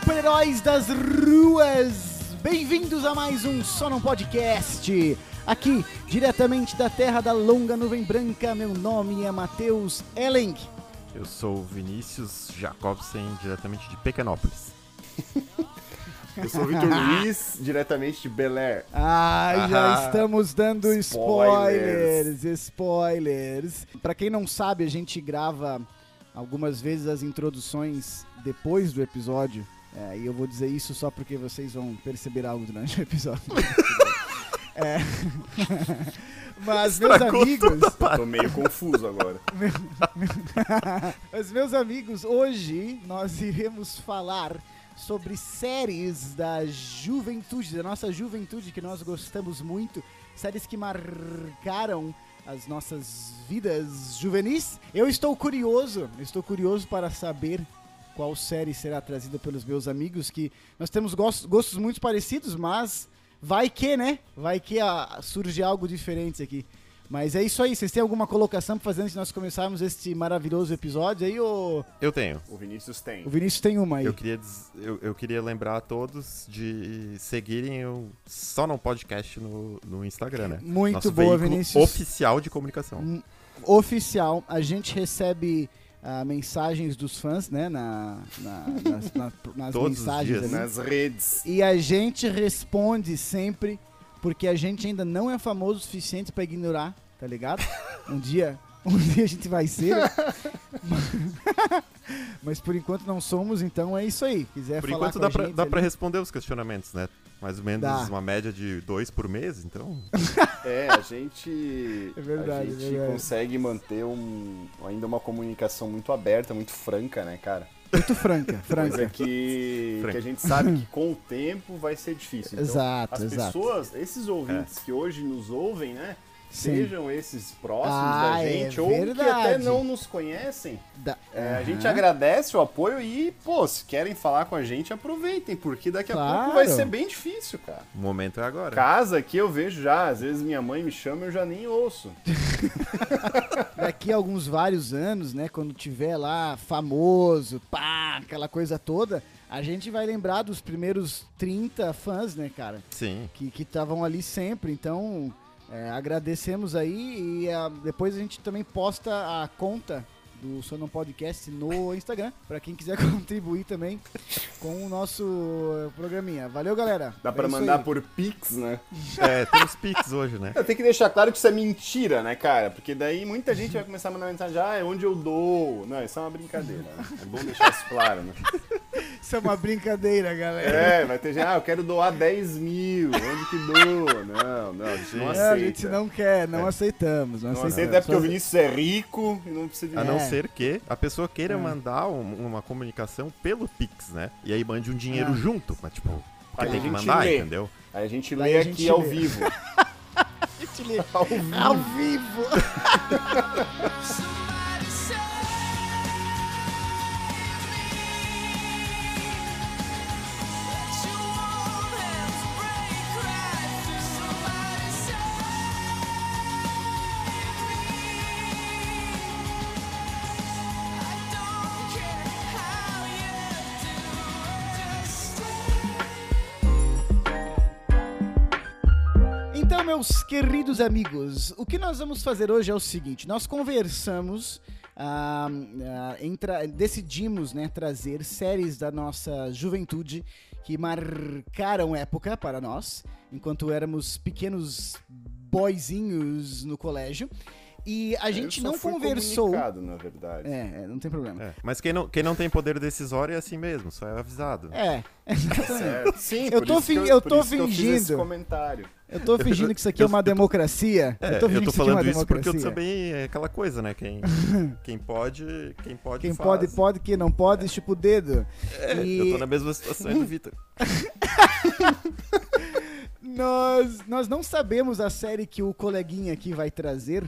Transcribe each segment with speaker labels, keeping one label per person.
Speaker 1: Super-heróis das ruas! Bem-vindos a mais um Só Não Podcast. Aqui, diretamente da terra da longa nuvem branca, meu nome é Matheus Elling.
Speaker 2: Eu sou o Vinícius Jacobsen, diretamente de Pequenópolis.
Speaker 3: Eu sou o Victor Luiz, diretamente de Bel Air.
Speaker 1: Ah, já
Speaker 3: Ah,
Speaker 1: estamos dando spoilers,
Speaker 3: spoilers.
Speaker 1: spoilers. Pra quem não sabe, a gente grava algumas vezes as introduções depois do episódio. É, e eu vou dizer isso só porque vocês vão perceber algo durante o episódio. É. Mas, meus
Speaker 2: Estragou
Speaker 1: amigos,
Speaker 3: Tô meio confuso agora.
Speaker 1: Mas, meus amigos, hoje nós iremos falar sobre séries da juventude, da nossa juventude que nós gostamos muito, séries que marcaram as nossas vidas juvenis. Eu estou curioso, estou curioso para saber qual série será trazida pelos meus amigos, que nós temos gostos, gostos muito parecidos, mas vai que, né? Vai que ah, surge algo diferente aqui. Mas é isso aí, vocês têm alguma colocação pra fazer antes de nós começarmos este maravilhoso episódio aí, ô...
Speaker 2: Eu tenho.
Speaker 3: O Vinícius tem.
Speaker 1: O Vinícius tem uma aí.
Speaker 2: Eu queria, eu, eu queria lembrar a todos de seguirem o Só Não Podcast no, no Instagram, né?
Speaker 1: Muito
Speaker 2: Nosso
Speaker 1: boa, Vinícius.
Speaker 2: oficial de comunicação.
Speaker 1: Hum, Oficial, a gente recebe ah, mensagens dos fãs, né, na, na- nas, na- nas
Speaker 2: Todos os
Speaker 1: mensagens
Speaker 2: dias.
Speaker 3: Nas redes.
Speaker 1: E a gente responde sempre, porque a gente ainda não é famoso o suficiente pra ignorar, tá ligado? Um dia, um dia a gente vai ser. Mas por enquanto não somos, então é isso aí. Quiser
Speaker 2: Por
Speaker 1: falar
Speaker 2: enquanto
Speaker 1: com
Speaker 2: dá
Speaker 1: a
Speaker 2: pra,
Speaker 1: gente
Speaker 2: dá pra responder os questionamentos, né? Mais ou menos
Speaker 1: Dá.
Speaker 2: uma média de dois por mês, então.
Speaker 3: É, a gente.
Speaker 1: É verdade,
Speaker 3: A gente
Speaker 1: é verdade.
Speaker 3: consegue manter um, ainda uma comunicação muito aberta, muito franca, né, cara?
Speaker 1: Muito franca,
Speaker 3: Coisa
Speaker 1: franca.
Speaker 3: que,
Speaker 2: Franca.
Speaker 3: que a gente sabe que com o tempo vai ser difícil. Então,
Speaker 1: Exato,
Speaker 3: as
Speaker 1: exato.
Speaker 3: pessoas, esses ouvintes que hoje nos ouvem, né? Sejam esses próximos
Speaker 1: Ah,
Speaker 3: da
Speaker 1: é
Speaker 3: gente, ou que até
Speaker 1: verdade.
Speaker 3: não nos conhecem.
Speaker 1: Da-
Speaker 3: É, a gente agradece o apoio e, pô, se querem falar com a gente, aproveitem, porque daqui a
Speaker 1: Claro.
Speaker 3: pouco vai ser bem difícil, cara.
Speaker 2: O momento é agora.
Speaker 3: Casa que eu vejo já, às vezes minha mãe me chama eu já nem ouço.
Speaker 1: daqui a alguns vários anos, né, quando tiver lá famoso, pá, aquela coisa toda, a gente vai lembrar dos primeiros 30 fãs, né, cara,
Speaker 2: Sim.
Speaker 1: que estavam ali sempre. Então, é, agradecemos aí e ah, depois a gente também posta a conta do Sonon Podcast no Instagram, pra quem quiser contribuir também com o nosso eh, programinha. Valeu, galera.
Speaker 3: Dá
Speaker 1: É
Speaker 3: pra
Speaker 1: isso
Speaker 3: mandar
Speaker 1: aí.
Speaker 3: por Pix, né?
Speaker 2: É, temos Pix hoje, né?
Speaker 3: Eu tenho que deixar claro que isso é mentira, né, cara? Porque daí muita gente vai começar a mandar mensagem, ah, é onde eu dou. Não, isso é uma brincadeira. né? É bom deixar isso claro, né?
Speaker 1: Isso é uma brincadeira, galera.
Speaker 3: É, vai ter gente, ah, eu quero doar 10 mil, onde que dou? Não, não, a gente não aceita.
Speaker 1: Não, a gente não quer, não
Speaker 2: É.
Speaker 1: aceitamos. Não,
Speaker 3: Não
Speaker 1: aceitamos.
Speaker 3: aceita é porque o Vinícius é rico e não precisa de
Speaker 2: A não
Speaker 1: É.
Speaker 2: ser que a pessoa queira
Speaker 1: É.
Speaker 2: mandar um- uma comunicação pelo Pix, né? E aí mande um dinheiro
Speaker 1: Ah.
Speaker 2: junto. Mas, tipo,
Speaker 3: Aí
Speaker 2: tem
Speaker 3: a
Speaker 2: que
Speaker 3: gente
Speaker 2: mandar,
Speaker 3: lê.
Speaker 2: entendeu?
Speaker 3: Aí a gente lê
Speaker 1: a
Speaker 3: aqui
Speaker 1: gente
Speaker 3: ao
Speaker 1: lê.
Speaker 3: vivo.
Speaker 1: Ao
Speaker 3: Ao vivo.
Speaker 1: queridos amigos, o que nós vamos fazer hoje é o seguinte: nós conversamos, ah, ah, entra- decidimos né, trazer séries da nossa juventude que marcaram época para nós, enquanto éramos pequenos boizinhos no colégio. E a gente
Speaker 3: Eu só
Speaker 1: não conversou.
Speaker 3: na verdade.
Speaker 1: É, é, não tem problema.
Speaker 2: É. Mas quem não, quem não tem poder decisório é assim mesmo, só é avisado.
Speaker 1: É, exatamente.
Speaker 3: Sim,
Speaker 1: Eu
Speaker 3: por
Speaker 1: tô
Speaker 3: isso que
Speaker 1: fin- eu
Speaker 3: por
Speaker 1: tô
Speaker 3: isso que eu fiz esse
Speaker 1: fingindo.
Speaker 3: comentário.
Speaker 1: Eu tô fingindo que isso aqui é uma democracia.
Speaker 2: É,
Speaker 1: eu tô
Speaker 2: eu
Speaker 1: fingindo
Speaker 2: tô
Speaker 1: que isso aqui é uma
Speaker 2: falando isso porque eu também é aquela coisa, né? Quem, quem pode, quem pode
Speaker 1: Quem
Speaker 2: faz.
Speaker 1: pode, pode, quem não pode, tipo o dedo.
Speaker 2: É,
Speaker 1: E
Speaker 2: Eu tô na mesma situação do Vitor.
Speaker 1: nós, nós não sabemos a série que o coleguinha aqui vai trazer.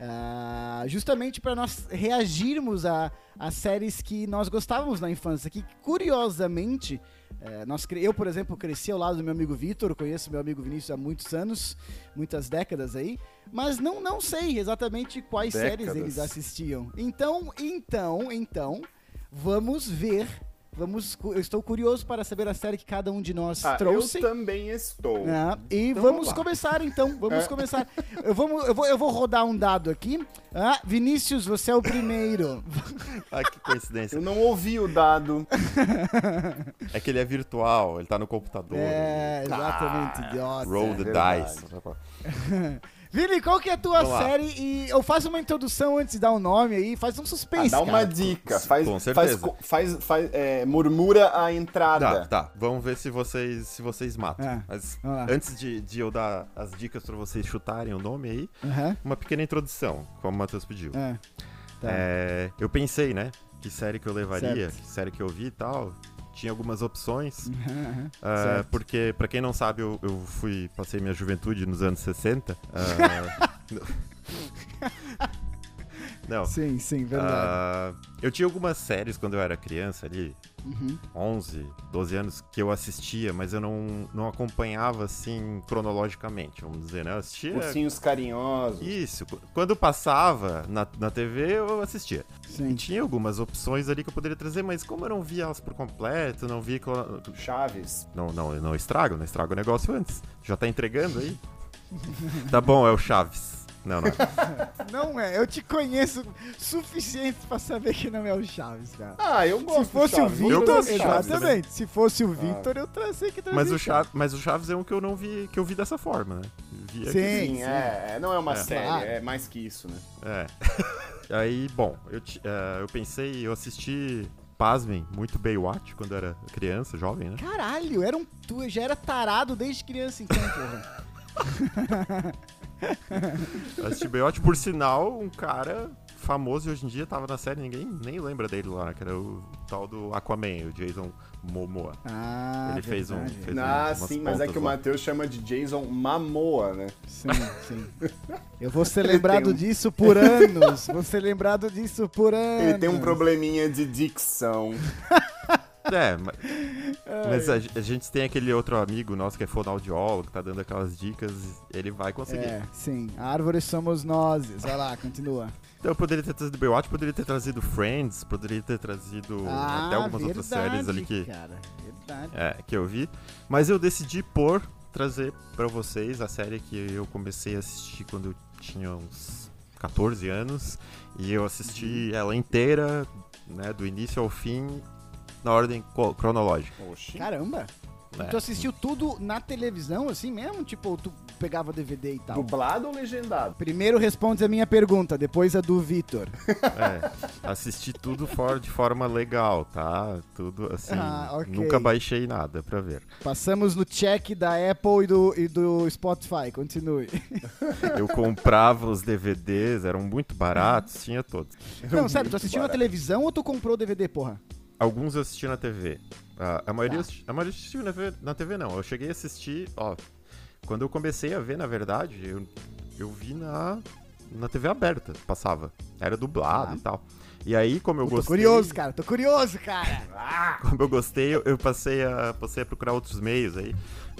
Speaker 1: Ah, justamente para nós reagirmos a, a séries que nós gostávamos na infância. Que curiosamente, eh, nós, eu, por exemplo, cresci ao lado do meu amigo Vitor, conheço meu amigo Vinícius há muitos anos, muitas décadas aí, mas não, não sei exatamente quais séries
Speaker 3: Décadas.
Speaker 1: eles assistiam. Então, então, então, vamos ver Vamos, eu estou curioso para saber a série que cada um de nós
Speaker 3: Ah,
Speaker 1: trouxe.
Speaker 3: eu também estou.
Speaker 1: Ah, e
Speaker 2: Então
Speaker 1: vamos começar então, vamos
Speaker 3: É.
Speaker 1: começar. Eu, vamos, eu, vou, eu vou rodar um dado aqui. Ah, Vinícius, você é o primeiro.
Speaker 2: Ai, que coincidência.
Speaker 3: Eu não ouvi o dado.
Speaker 2: É que ele é virtual, ele tá no computador.
Speaker 1: é, exatamente, idiota.
Speaker 2: Roll the
Speaker 3: verdade.
Speaker 2: dice.
Speaker 1: Vini, qual que é a tua
Speaker 2: Vamos lá.
Speaker 1: série? E eu faço uma introdução antes de dar o nome aí, faz um
Speaker 3: Ah,
Speaker 1: suspense,
Speaker 3: dá uma
Speaker 1: cara.
Speaker 3: dica. Faz,
Speaker 2: Com
Speaker 3: faz,
Speaker 2: certeza.
Speaker 3: co- faz, faz, é, murmura a entrada.
Speaker 2: Tá, tá. Vamos ver se vocês, se vocês matam.
Speaker 1: Ah,
Speaker 2: Mas
Speaker 1: lá.
Speaker 2: antes de, de eu dar as dicas pra vocês chutarem o nome aí,
Speaker 1: Aham,
Speaker 2: uma pequena introdução, como o Matheus pediu.
Speaker 1: ah, tá.
Speaker 2: É, eu pensei, né? Que série que eu levaria,
Speaker 1: Certo.
Speaker 2: que série que eu vi e tal. Tinha algumas opções.
Speaker 1: Certo.
Speaker 2: porque, pra quem não sabe, eu, eu fui. Passei minha juventude nos anos 60. ah, não.
Speaker 1: Sim, sim, verdade.
Speaker 2: Ah, eu tinha algumas séries quando eu era criança ali,
Speaker 1: Uhum.
Speaker 2: 11, 12 anos, que eu assistia, mas eu não, não acompanhava assim cronologicamente, vamos dizer, né? Eu assistia.
Speaker 3: Ursinhos carinhosos.
Speaker 2: Isso, qu- quando passava na, na TV eu assistia. E
Speaker 1: Sim.
Speaker 2: tinha algumas opções ali que eu poderia trazer, mas como eu não via elas por completo, não via.
Speaker 3: Chaves.
Speaker 2: Não, não, eu não estrago, não estrago o negócio antes. Já tá entregando aí? tá bom, é o Chaves. Não, não.
Speaker 1: Não é, eu te conheço suficiente pra saber que não é o Chaves, cara.
Speaker 3: Ah, eu gosto
Speaker 1: Se fosse
Speaker 3: do
Speaker 1: o Victor, exatamente. Se fosse o Victor, eu trazei que trazia.
Speaker 2: Mas o, Chaves, mas o Chaves é um que eu não vi, que eu vi dessa forma, né?
Speaker 1: Sim.
Speaker 2: que-
Speaker 3: Sim, é, é, não é uma
Speaker 2: É.
Speaker 3: série,
Speaker 1: Claro.
Speaker 3: é mais que isso, né?
Speaker 2: É. Aí, bom, eu, eh, eu pensei, eu assisti, pasmem, muito Baywatch quando eu era criança, jovem, né?
Speaker 1: Caralho, era um, tu já era tarado desde criança então, porra.
Speaker 2: Assisti Baywatch, por sinal, um cara famoso e hoje em dia tava na série, ninguém nem lembra dele lá, que era o tal do Aquaman, o Jason Momoa.
Speaker 1: Ah,
Speaker 2: Ele fez um- fez-
Speaker 3: Ah,
Speaker 2: umas
Speaker 3: sim, mas é que o
Speaker 2: lá.
Speaker 3: Matheus chama de Jason Mamoa, né?
Speaker 1: Sim, sim. Eu vou ser lembrado
Speaker 3: um-
Speaker 1: disso por anos. Vou ser lembrado disso por anos.
Speaker 3: Ele tem um probleminha de dicção.
Speaker 2: É, mas, mas a, a gente tem aquele outro amigo nosso que é fonoaudiólogo, que tá dando aquelas dicas, ele vai conseguir.
Speaker 1: É, sim. A árvore somos nós. Vai lá, continua.
Speaker 2: Então eu poderia ter trazido Baywatch, poderia ter trazido Friends, poderia ter trazido
Speaker 1: Ah,
Speaker 2: até algumas outras séries ali que,
Speaker 1: Cara, verdade.
Speaker 2: é, que eu vi. Mas eu decidi por trazer pra vocês a série que eu comecei a assistir quando eu tinha uns 14 anos. E eu assisti ela inteira, né, do início ao fim, na ordem cronológica.
Speaker 3: Oxi.
Speaker 1: Caramba.
Speaker 2: É.
Speaker 1: Tu assistiu tudo na televisão, assim mesmo? Tipo, tu pegava DVD e tal?
Speaker 3: Dublado ou legendado?
Speaker 1: Primeiro responde a minha pergunta, depois a do Vitor.
Speaker 2: É, assisti tudo fora de forma legal, tá? Tudo assim.
Speaker 1: Ah, ok.
Speaker 2: Nunca baixei nada pra ver.
Speaker 1: Passamos no check da Apple e do, e do Spotify. Continue.
Speaker 2: Eu comprava os DVDs, eram muito baratos, tinha todos.
Speaker 1: Não, sério, tu assistiu na
Speaker 3: barato.
Speaker 1: televisão ou tu comprou o DVD, porra?
Speaker 2: Alguns eu assisti na TV. Ah, a, maioria,
Speaker 1: Tá.
Speaker 2: a maioria assistiu na TV, na TV, não. Eu cheguei a assistir, ó. Quando eu comecei a ver, na verdade, eu, eu vi na, na TV aberta, passava. Era dublado
Speaker 1: Tá.
Speaker 2: e tal. E aí, como eu
Speaker 1: Tô
Speaker 2: gostei.
Speaker 1: curioso, cara. Tô curioso, cara.
Speaker 2: Como eu gostei, eu, eu passei, a, passei a procurar outros meios aí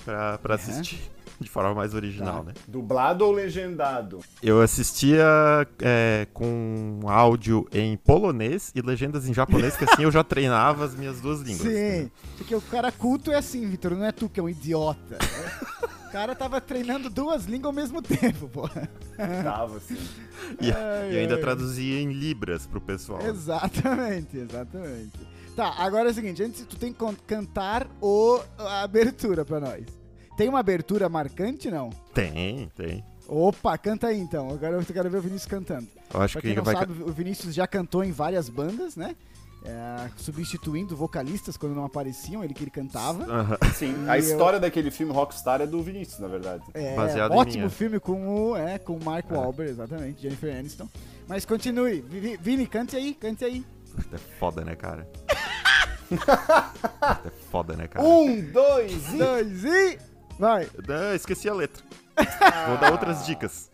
Speaker 2: pra, pra
Speaker 1: Uhum.
Speaker 2: assistir de forma mais original,
Speaker 1: Tá.
Speaker 2: né?
Speaker 3: Dublado ou legendado?
Speaker 2: Eu assistia é, com áudio em polonês e legendas em japonês, que assim eu já treinava as minhas duas línguas.
Speaker 1: Sim. Porque o cara culto é assim, Vitor. Não é tu que é um idiota. o cara tava treinando duas línguas ao mesmo tempo, porra.
Speaker 3: Tava assim.
Speaker 2: E,
Speaker 1: Ai,
Speaker 2: e ainda
Speaker 1: ai.
Speaker 2: traduzia em libras pro pessoal.
Speaker 1: Exatamente, exatamente. Tá, agora é o seguinte, antes tu tem que cantar o, a abertura pra nós. Tem uma abertura marcante, não?
Speaker 2: Tem, tem.
Speaker 1: Opa, canta aí então. Agora eu quero ver o Vinícius cantando.
Speaker 2: Eu acho
Speaker 1: Pra
Speaker 2: que
Speaker 1: quem não
Speaker 2: vai.
Speaker 1: sabe, o Vinícius já cantou em várias bandas, né? É, substituindo vocalistas quando não apareciam, ele que ele cantava.
Speaker 3: Sim,
Speaker 1: E
Speaker 3: a
Speaker 1: eu-
Speaker 3: história daquele filme Rockstar é do Vinícius, na verdade.
Speaker 1: É,
Speaker 2: Baseado
Speaker 1: ótimo filme com o, é, com o Mark
Speaker 2: É.
Speaker 1: Wahlberg, exatamente, Jennifer Aniston. Mas continue, Vi- Vini, cante aí, cante aí.
Speaker 2: É foda, né, cara? é foda, né, cara?
Speaker 3: Um, dois e.
Speaker 1: Dois e... Vai.
Speaker 2: Não, esqueci a letra. Vou dar outras dicas.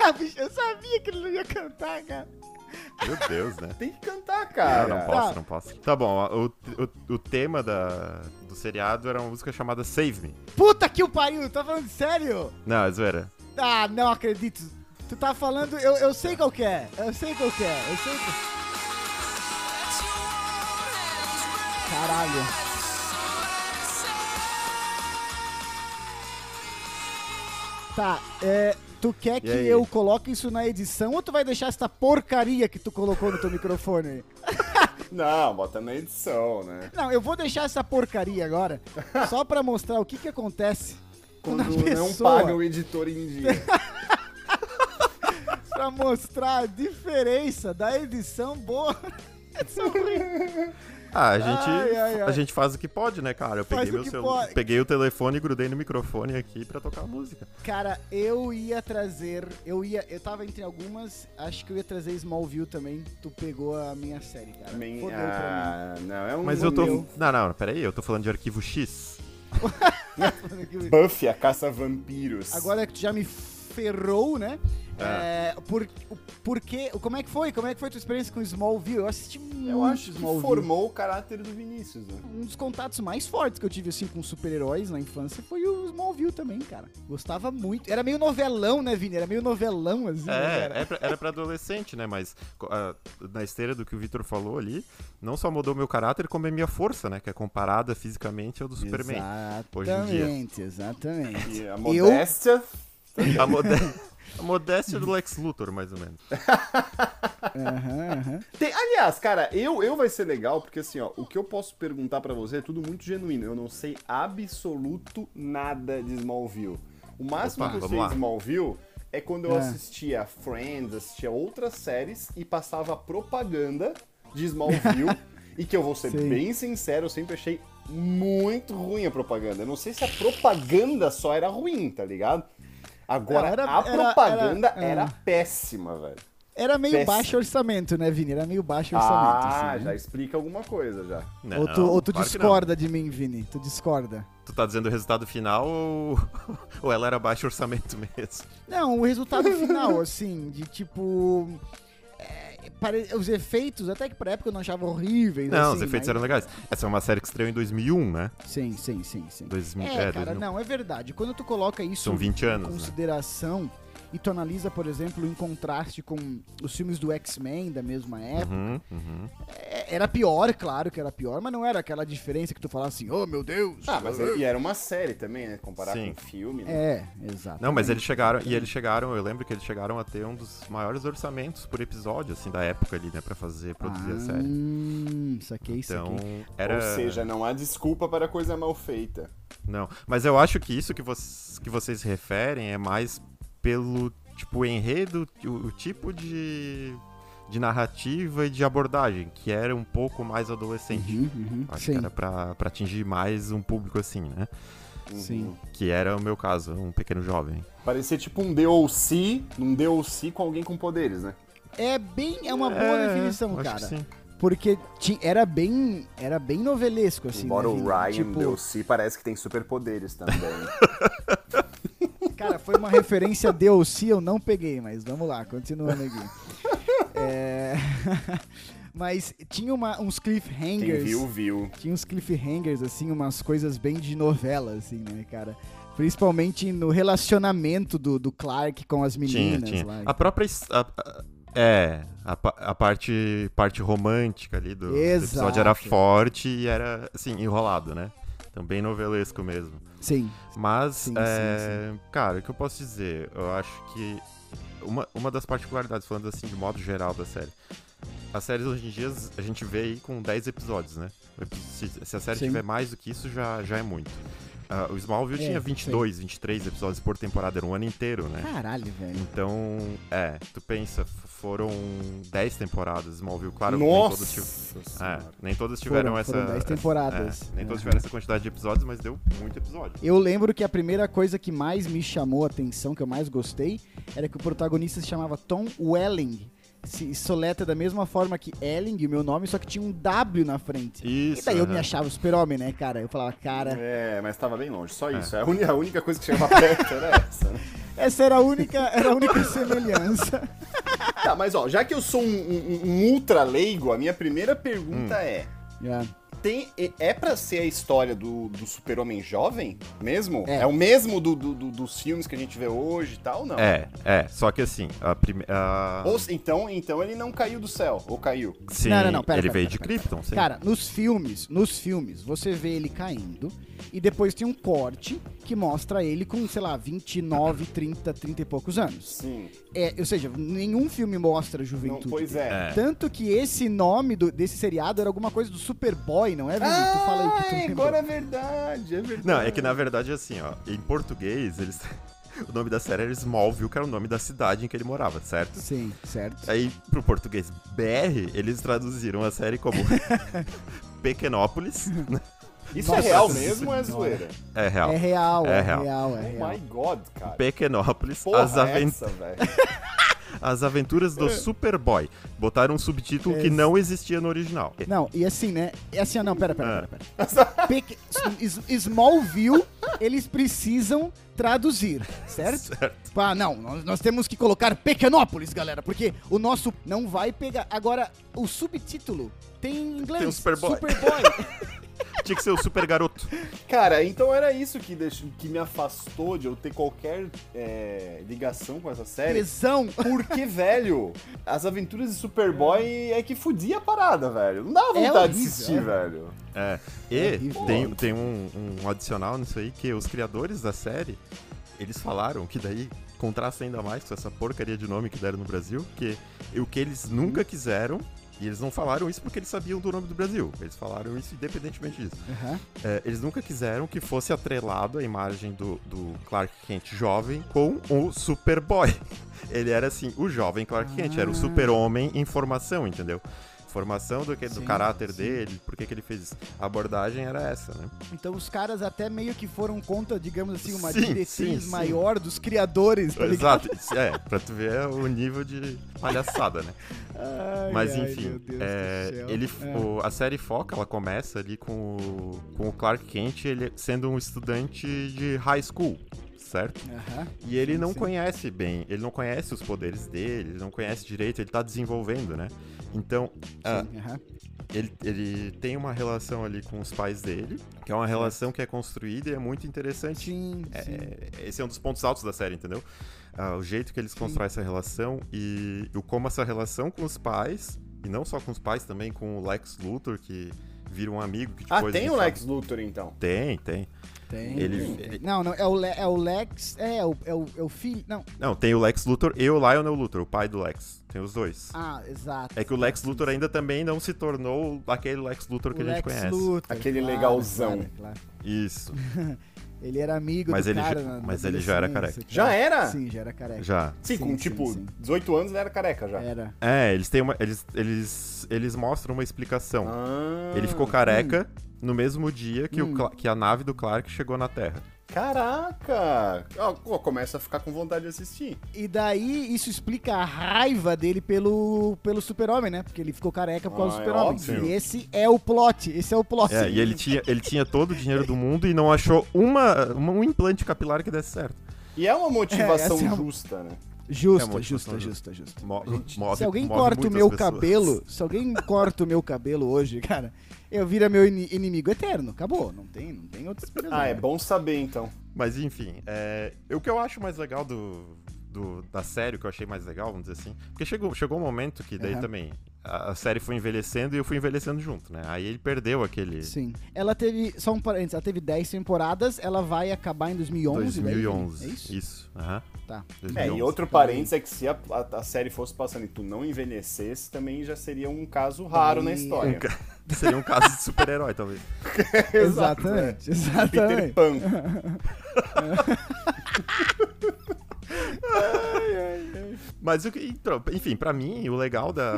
Speaker 1: Ah, bicho, eu sabia que ele não ia cantar, cara.
Speaker 2: Meu Deus, né?
Speaker 3: Tem que cantar,
Speaker 2: Não,
Speaker 3: cara.
Speaker 2: não posso,
Speaker 1: Tá.
Speaker 2: não posso. Tá bom, o, o, o tema da, do seriado era uma música chamada Save Me.
Speaker 1: Puta que o pariu, tá falando sério?
Speaker 2: Não, é zoeira.
Speaker 1: Ah, não acredito. Tu tá falando, eu, eu sei qual que é, eu sei qual que é, eu sei qual... Caralho. Tá, é, tu quer que eu coloque isso na edição ou tu vai deixar essa porcaria que tu colocou no teu microfone aí?
Speaker 3: Não, bota na edição, né?
Speaker 1: Não, eu vou deixar essa porcaria agora, só pra mostrar o que que acontece quando,
Speaker 3: Quando
Speaker 1: pessoa...
Speaker 3: não paga o editor em dia.
Speaker 1: Pra mostrar a diferença da edição boa. edição ruim.
Speaker 2: Ah, a gente,
Speaker 1: Ai, ai, ai.
Speaker 2: a gente faz o que pode, né, cara? Eu peguei,
Speaker 1: o
Speaker 2: meu
Speaker 1: pode.
Speaker 2: peguei o telefone e grudei no microfone aqui pra tocar a música.
Speaker 1: Cara, eu ia trazer. Eu ia. Eu tava entre algumas. Acho que eu ia trazer Smallville também. Tu pegou a minha série, cara.
Speaker 3: Também,
Speaker 1: Fodeu pra
Speaker 3: ah, não, é um
Speaker 2: Mas eu tô.
Speaker 1: meu.
Speaker 2: Não, não, peraí, eu tô falando de arquivo X.
Speaker 1: mim.
Speaker 3: Buffy, a caça vampiros.
Speaker 1: Agora que tu já me ferrou, né? É, por, o- por que, como é que foi? Como é que foi a tua experiência com Smallville? Eu assisti muito
Speaker 3: eu acho que
Speaker 1: Smallville.
Speaker 3: formou o caráter do Vinícius, né?
Speaker 1: Um dos contatos mais fortes que eu tive, assim, com super-heróis na infância foi o Smallville também, cara. Gostava muito. Era meio novelão, né, Vini? Era meio novelão, assim, né,
Speaker 2: É,
Speaker 1: cara?
Speaker 2: é pra- era pra adolescente, né? Mas co- ah, na esteira do que o Vitor falou ali, não só mudou meu caráter, como a minha força, né? Que é comparada fisicamente ao do Superman. Hoje em dia.
Speaker 1: Exatamente, exatamente.
Speaker 3: E a
Speaker 1: Eu-
Speaker 3: modéstia.
Speaker 2: A, mode- a modéstia do Lex Luthor, mais ou menos.
Speaker 1: Aham, aham.
Speaker 3: Tem- aliás, cara, eu, eu vai ser legal, porque assim, ó, o que eu posso perguntar pra você é tudo muito genuíno. Eu não sei absoluto nada de Smallville. O máximo
Speaker 2: Opa,
Speaker 3: que eu sei
Speaker 2: lá.
Speaker 3: de Smallville é quando eu
Speaker 1: É.
Speaker 3: assistia Friends, assistia outras séries e passava propaganda de Smallville. e que eu vou ser
Speaker 1: Sim.
Speaker 3: bem sincero, eu sempre achei muito ruim a propaganda. Eu não sei se a propaganda só era ruim, tá ligado? Agora,
Speaker 1: era-
Speaker 3: a
Speaker 1: era-
Speaker 3: propaganda
Speaker 1: era-
Speaker 3: era,
Speaker 1: ah.
Speaker 3: péssima, velho.
Speaker 1: Era meio
Speaker 3: Péssimo.
Speaker 1: baixo orçamento, né, Vini? Era meio baixo orçamento.
Speaker 3: Ah,
Speaker 1: assim,
Speaker 3: já
Speaker 1: né?
Speaker 3: explica alguma coisa já.
Speaker 2: Não,
Speaker 1: Ou tu, ou tu
Speaker 2: claro
Speaker 1: discorda de mim, Vini? Tu discorda?
Speaker 2: Tu tá dizendo o resultado final ou, ou ela era baixo orçamento mesmo?
Speaker 1: Não, o resultado final, assim, de tipo. é, os efeitos, até que pra época eu não achava horríveis.
Speaker 2: Não,
Speaker 1: assim,
Speaker 2: os efeitos
Speaker 1: mas-
Speaker 2: eram legais. Essa é uma série que estreou em 2001, né?
Speaker 1: Sim, sim, sim, sim.
Speaker 2: 2000,
Speaker 1: É,
Speaker 2: é,
Speaker 1: cara,
Speaker 2: 2000.
Speaker 1: não, é verdade. Quando tu coloca isso
Speaker 2: São 20 anos,
Speaker 1: em
Speaker 2: né?
Speaker 1: E tu analisa, por exemplo, em contraste com os filmes do X-Men da mesma época,
Speaker 2: Uhum, uhum.
Speaker 1: é- era pior, claro que era pior, mas não era aquela diferença que tu fala assim, oh meu Deus.
Speaker 3: Ah, mas e era uma série também, né? Comparar
Speaker 2: Sim.
Speaker 3: com um filme, né?
Speaker 1: É, exato.
Speaker 2: Não, mas eles chegaram, e eles chegaram, eu lembro que eles chegaram a ter um dos maiores orçamentos por episódio, assim, da época ali, né, pra fazer, produzir a série.
Speaker 1: Hum, saquei,
Speaker 2: Então,
Speaker 1: saquei.
Speaker 2: era...
Speaker 3: Ou seja, não há desculpa para coisa mal feita.
Speaker 2: Não, mas eu acho que isso que, vocês que vocês referem é mais pelo, tipo, enredo, o, o tipo de, de narrativa e de abordagem, que era um pouco mais adolescente.
Speaker 1: Uhum, uhum,
Speaker 2: Acho
Speaker 1: sim,
Speaker 2: que era pra, pra atingir mais um público assim, né?
Speaker 1: sim.
Speaker 2: Que era o meu caso, um pequeno jovem.
Speaker 3: Parecia tipo um DLC, um DLC com alguém com poderes, né?
Speaker 1: É bem, é uma boa
Speaker 2: É,
Speaker 1: definição,
Speaker 2: acho
Speaker 1: cara.
Speaker 2: que sim.
Speaker 1: Porque ti- era bem, era bem novelesco, assim,
Speaker 3: Embora
Speaker 1: né,
Speaker 3: o? Ryan
Speaker 1: tipo,
Speaker 3: DLC parece que tem superpoderes também.
Speaker 1: Cara, foi uma referência DLC, eu não peguei, mas vamos lá, continuando aqui. É... mas tinha uma, uns
Speaker 3: Quem
Speaker 1: cliffhangers.
Speaker 3: viu, viu.
Speaker 1: Tinha uns cliffhangers, assim, umas coisas bem de novela, assim, né, cara? Principalmente no relacionamento do, do Clark com as
Speaker 2: Tinha,
Speaker 1: meninas
Speaker 2: tinha.
Speaker 1: lá.
Speaker 2: A própria. a- a- é, a, a parte, parte romântica ali do, do episódio era forte e era, assim, enrolado, né? Também novelesco mesmo.
Speaker 1: Sim.
Speaker 2: Mas,
Speaker 1: Sim,
Speaker 2: é, cara, o que eu posso dizer? Eu acho que uma, uma das particularidades, falando assim de modo geral da série, as séries hoje em dia a gente vê aí com 10 episódios, né? Se, se a série
Speaker 1: Sim.
Speaker 2: tiver mais do que isso, já, já é muito. Ah, o Smallville
Speaker 1: É,
Speaker 2: tinha 22, 23 episódios por temporada, era um ano inteiro, né?
Speaker 1: Caralho, velho.
Speaker 2: Então, é, tu pensa, foram 10 temporadas Smallville, claro, nem todos,
Speaker 3: Nossa!
Speaker 2: tiv- é,
Speaker 3: Senhora.
Speaker 2: nem todos tiveram
Speaker 1: Foram-
Speaker 2: essa.
Speaker 1: foram 10 temporadas.
Speaker 2: é, nem todos
Speaker 1: Aham.
Speaker 2: tiveram essa quantidade de episódios, mas deu muito episódio.
Speaker 1: Eu lembro que a primeira coisa que mais me chamou a atenção, que eu mais gostei, era que o protagonista se chamava Tom Welling. Se soleta da mesma forma que Elling, o meu nome, só que tinha um W na frente.
Speaker 2: Isso.
Speaker 1: e daí eu me achava super-homem, né, cara? Eu falava, cara,
Speaker 3: É, mas tava bem longe, só
Speaker 2: É.
Speaker 3: isso. A única, a única coisa que chegava perto era essa, né?
Speaker 1: essa era a única, era a única semelhança.
Speaker 3: Tá, mas ó, já que eu sou um, um- um ultra leigo, a minha primeira pergunta
Speaker 2: Hum.
Speaker 3: é:
Speaker 1: Yeah.
Speaker 3: Tem. e- É pra ser a história do, do super-homem jovem mesmo?
Speaker 1: É.
Speaker 3: É, o mesmo do, do- do- dos filmes que a gente vê hoje e tal, não?
Speaker 2: É, é. Só que assim, a primeira.
Speaker 3: Então, então ele não caiu do céu, ou caiu?
Speaker 2: Sim,
Speaker 1: Não, não, não, pera,
Speaker 2: ele
Speaker 1: pera,
Speaker 2: veio
Speaker 1: pera,
Speaker 2: de. Krypton, sim.
Speaker 1: Cara, nos filmes, nos filmes, você vê ele caindo e depois tem um corte que mostra ele com, sei lá, 29, 30, 30 e poucos anos.
Speaker 3: Sim.
Speaker 1: É, ou seja, nenhum filme mostra a
Speaker 3: Não,
Speaker 1: juventude.
Speaker 3: pois é.
Speaker 2: É.
Speaker 1: Tanto que esse nome do- desse seriado era alguma coisa do Superboy, não é, Vini? tu fala aí que tu
Speaker 3: Ah, agora é verdade, é verdade.
Speaker 2: Não, é que na verdade, assim, ó, em português, eles. O nome da série era Smallville, que era o nome da cidade em que ele morava, certo?
Speaker 1: Sim, certo.
Speaker 2: Aí, pro português BR, eles traduziram a série como Pequenópolis.
Speaker 3: Isso
Speaker 1: Nossa
Speaker 3: é real mesmo ou é zoeira?
Speaker 2: É real.
Speaker 1: É real, é,
Speaker 2: É
Speaker 1: real,
Speaker 2: real.
Speaker 1: é
Speaker 3: Oh
Speaker 1: real.
Speaker 3: my god, cara.
Speaker 2: Pequenópolis,
Speaker 3: Porra,
Speaker 2: as, aven-
Speaker 3: essa, velho.
Speaker 2: as aventuras do Superboy. Botaram um subtítulo que não existia no original.
Speaker 1: Não, e assim, né? É assim, ah, não, pera, pera,
Speaker 2: Ah.
Speaker 1: pera, pera. Peque- S- Smallville, eles precisam traduzir, certo?
Speaker 2: Certo.
Speaker 1: Ah, não, nós, nós temos que colocar Pequenópolis, galera, porque o nosso não vai pegar. Agora, o subtítulo tem em inglês.
Speaker 2: Tem o Superboy.
Speaker 1: Superboy.
Speaker 2: Tinha que ser o Super Garoto.
Speaker 3: Cara, então era isso que, deixou, que me afastou de eu ter qualquer é, ligação com essa série.
Speaker 1: Tesão.
Speaker 3: Porque, velho, as aventuras de Superboy é que fudia a parada, velho. Não dava
Speaker 1: É
Speaker 3: vontade de
Speaker 1: horrível,
Speaker 3: assistir,
Speaker 1: é.
Speaker 3: velho.
Speaker 2: É.
Speaker 1: É
Speaker 2: E
Speaker 1: horrível.
Speaker 2: tem, tem um, um adicional nisso aí que os criadores da série, eles falaram que daí contrasta ainda mais com essa porcaria de nome que deram no Brasil, que o que eles nunca quiseram, e eles não falaram isso porque eles sabiam do nome do Brasil, eles falaram isso independentemente disso.
Speaker 1: Aham.
Speaker 2: É, eles nunca quiseram que fosse atrelado a imagem do, do Clark Kent jovem com o Superboy. Ele era assim, o jovem Clark Kent, era o
Speaker 1: Ah.
Speaker 2: super-homem em formação, entendeu? Formação do, que, do
Speaker 1: Sim,
Speaker 2: caráter
Speaker 1: sim.
Speaker 2: dele, por que ele fez isso. A abordagem era essa, né?
Speaker 1: Então os caras até meio que foram contra, digamos assim, uma
Speaker 2: Sim,
Speaker 1: diretriz maior dos criadores, tá?
Speaker 2: Exato, é, pra tu ver o nível de palhaçada, né?
Speaker 1: Ai,
Speaker 2: Mas
Speaker 1: ai,
Speaker 2: enfim,
Speaker 1: Deus
Speaker 2: é,
Speaker 1: do
Speaker 2: ele,
Speaker 1: É.
Speaker 2: o- a série foca, ela começa ali com o, com o Clark Kent ele sendo um estudante de high school, certo?
Speaker 1: Aham.
Speaker 2: E ele
Speaker 1: Sim,
Speaker 2: não
Speaker 1: sim.
Speaker 2: conhece bem, ele não conhece os poderes dele, ele não conhece direito, ele tá desenvolvendo, né? Então, ah,
Speaker 1: Sim,
Speaker 2: ele, ele tem uma relação ali com os pais dele, que é uma relação que é construída e é muito interessante.
Speaker 1: Sim,
Speaker 2: É,
Speaker 1: sim.
Speaker 2: esse é um dos pontos altos da série, entendeu? Ah, o jeito que eles constroem essa relação e o como essa relação com os pais, e não só com os pais, também com o Lex Luthor, que vira um amigo que
Speaker 3: Ah,
Speaker 2: depois.
Speaker 3: tem
Speaker 2: ele
Speaker 3: o
Speaker 2: fala-
Speaker 3: Lex Luthor, então.
Speaker 2: Tem, tem.
Speaker 1: Tem.
Speaker 2: ele-
Speaker 1: tem.
Speaker 2: ele-
Speaker 1: Não, não, é o, Le- é o Lex. É, é o, é, o, é o filho. Não.
Speaker 2: Não, tem o Lex Luthor e o Lionel Luthor, o pai do Lex. Tem os dois.
Speaker 1: Ah, exato.
Speaker 2: É que o Lex
Speaker 1: Sim,
Speaker 2: Luthor
Speaker 1: sim.
Speaker 2: ainda também não se tornou aquele Lex Luthor que
Speaker 1: O
Speaker 2: a gente
Speaker 1: Lex
Speaker 2: conhece.
Speaker 1: Luthor,
Speaker 3: Aquele
Speaker 1: claro,
Speaker 3: legalzão.
Speaker 1: claro, claro.
Speaker 2: Isso,
Speaker 1: Ele era amigo
Speaker 2: Mas
Speaker 1: do
Speaker 2: ele
Speaker 1: cara
Speaker 2: já-
Speaker 1: na-
Speaker 2: mas ele já era
Speaker 1: adolescência,
Speaker 3: Já
Speaker 1: cara.
Speaker 3: era?
Speaker 1: Sim, já era careca.
Speaker 2: já.
Speaker 3: Sim,
Speaker 1: Sim,
Speaker 3: com
Speaker 1: sim,
Speaker 3: tipo
Speaker 1: sim.
Speaker 3: 18 anos ele era careca já.
Speaker 1: Era.
Speaker 2: É, eles têm uma. Eles, eles, eles mostram uma explicação.
Speaker 3: Ah,
Speaker 2: Ele ficou careca no mesmo dia que,
Speaker 1: Hum.
Speaker 2: o que a nave do Clark chegou na Terra.
Speaker 3: Caraca! Ó, começa a ficar com vontade de assistir.
Speaker 1: E daí isso explica a raiva dele pelo, pelo super-homem, né? Porque ele ficou careca por causa
Speaker 3: Ah,
Speaker 1: do
Speaker 3: é
Speaker 1: super-homem.
Speaker 3: óbvio.
Speaker 1: e esse é o plot. Esse é o plot.
Speaker 2: É, e ele tinha, ele tinha todo o dinheiro do mundo e não achou uma, uma- um implante capilar que desse certo.
Speaker 3: E é uma motivação
Speaker 1: É, essa é uma-
Speaker 3: justa, né?
Speaker 2: É
Speaker 1: Justa,
Speaker 2: uma
Speaker 1: justa, justa, justa.
Speaker 2: Mo-
Speaker 3: Gente,
Speaker 2: move-
Speaker 1: Se alguém corta o meu
Speaker 2: pessoas.
Speaker 1: cabelo, se alguém corta o meu cabelo hoje, cara, eu vira meu ini- inimigo eterno. Acabou. Não tem, não tem outra explicação.
Speaker 3: Ah, é bom saber então.
Speaker 2: Mas enfim, é, o que eu acho mais legal do, do- da série, o que eu achei mais legal, vamos dizer assim, porque chegou, chegou um momento que daí
Speaker 1: Aham.
Speaker 2: também a, a série foi envelhecendo e eu fui envelhecendo junto, né? Aí ele perdeu aquele
Speaker 1: Sim. Ela teve, só um parênteses, ela teve 10 temporadas, ela vai acabar em 2011, daí?
Speaker 2: 2011.
Speaker 1: É isso?
Speaker 2: Isso, aham.
Speaker 1: Tá.
Speaker 3: É,
Speaker 2: 2011.
Speaker 3: e outro parênteses é que se a, a- a série fosse passando e tu não envelhecesse, também já seria um caso raro na
Speaker 1: Também-
Speaker 3: história.
Speaker 2: Um ca- Seria um caso de super-herói, talvez.
Speaker 3: Exato,
Speaker 1: Exatamente,
Speaker 3: né? Peter
Speaker 1: exatamente.
Speaker 3: Pan.
Speaker 2: Mas, o que- então, enfim, pra mim, o legal da,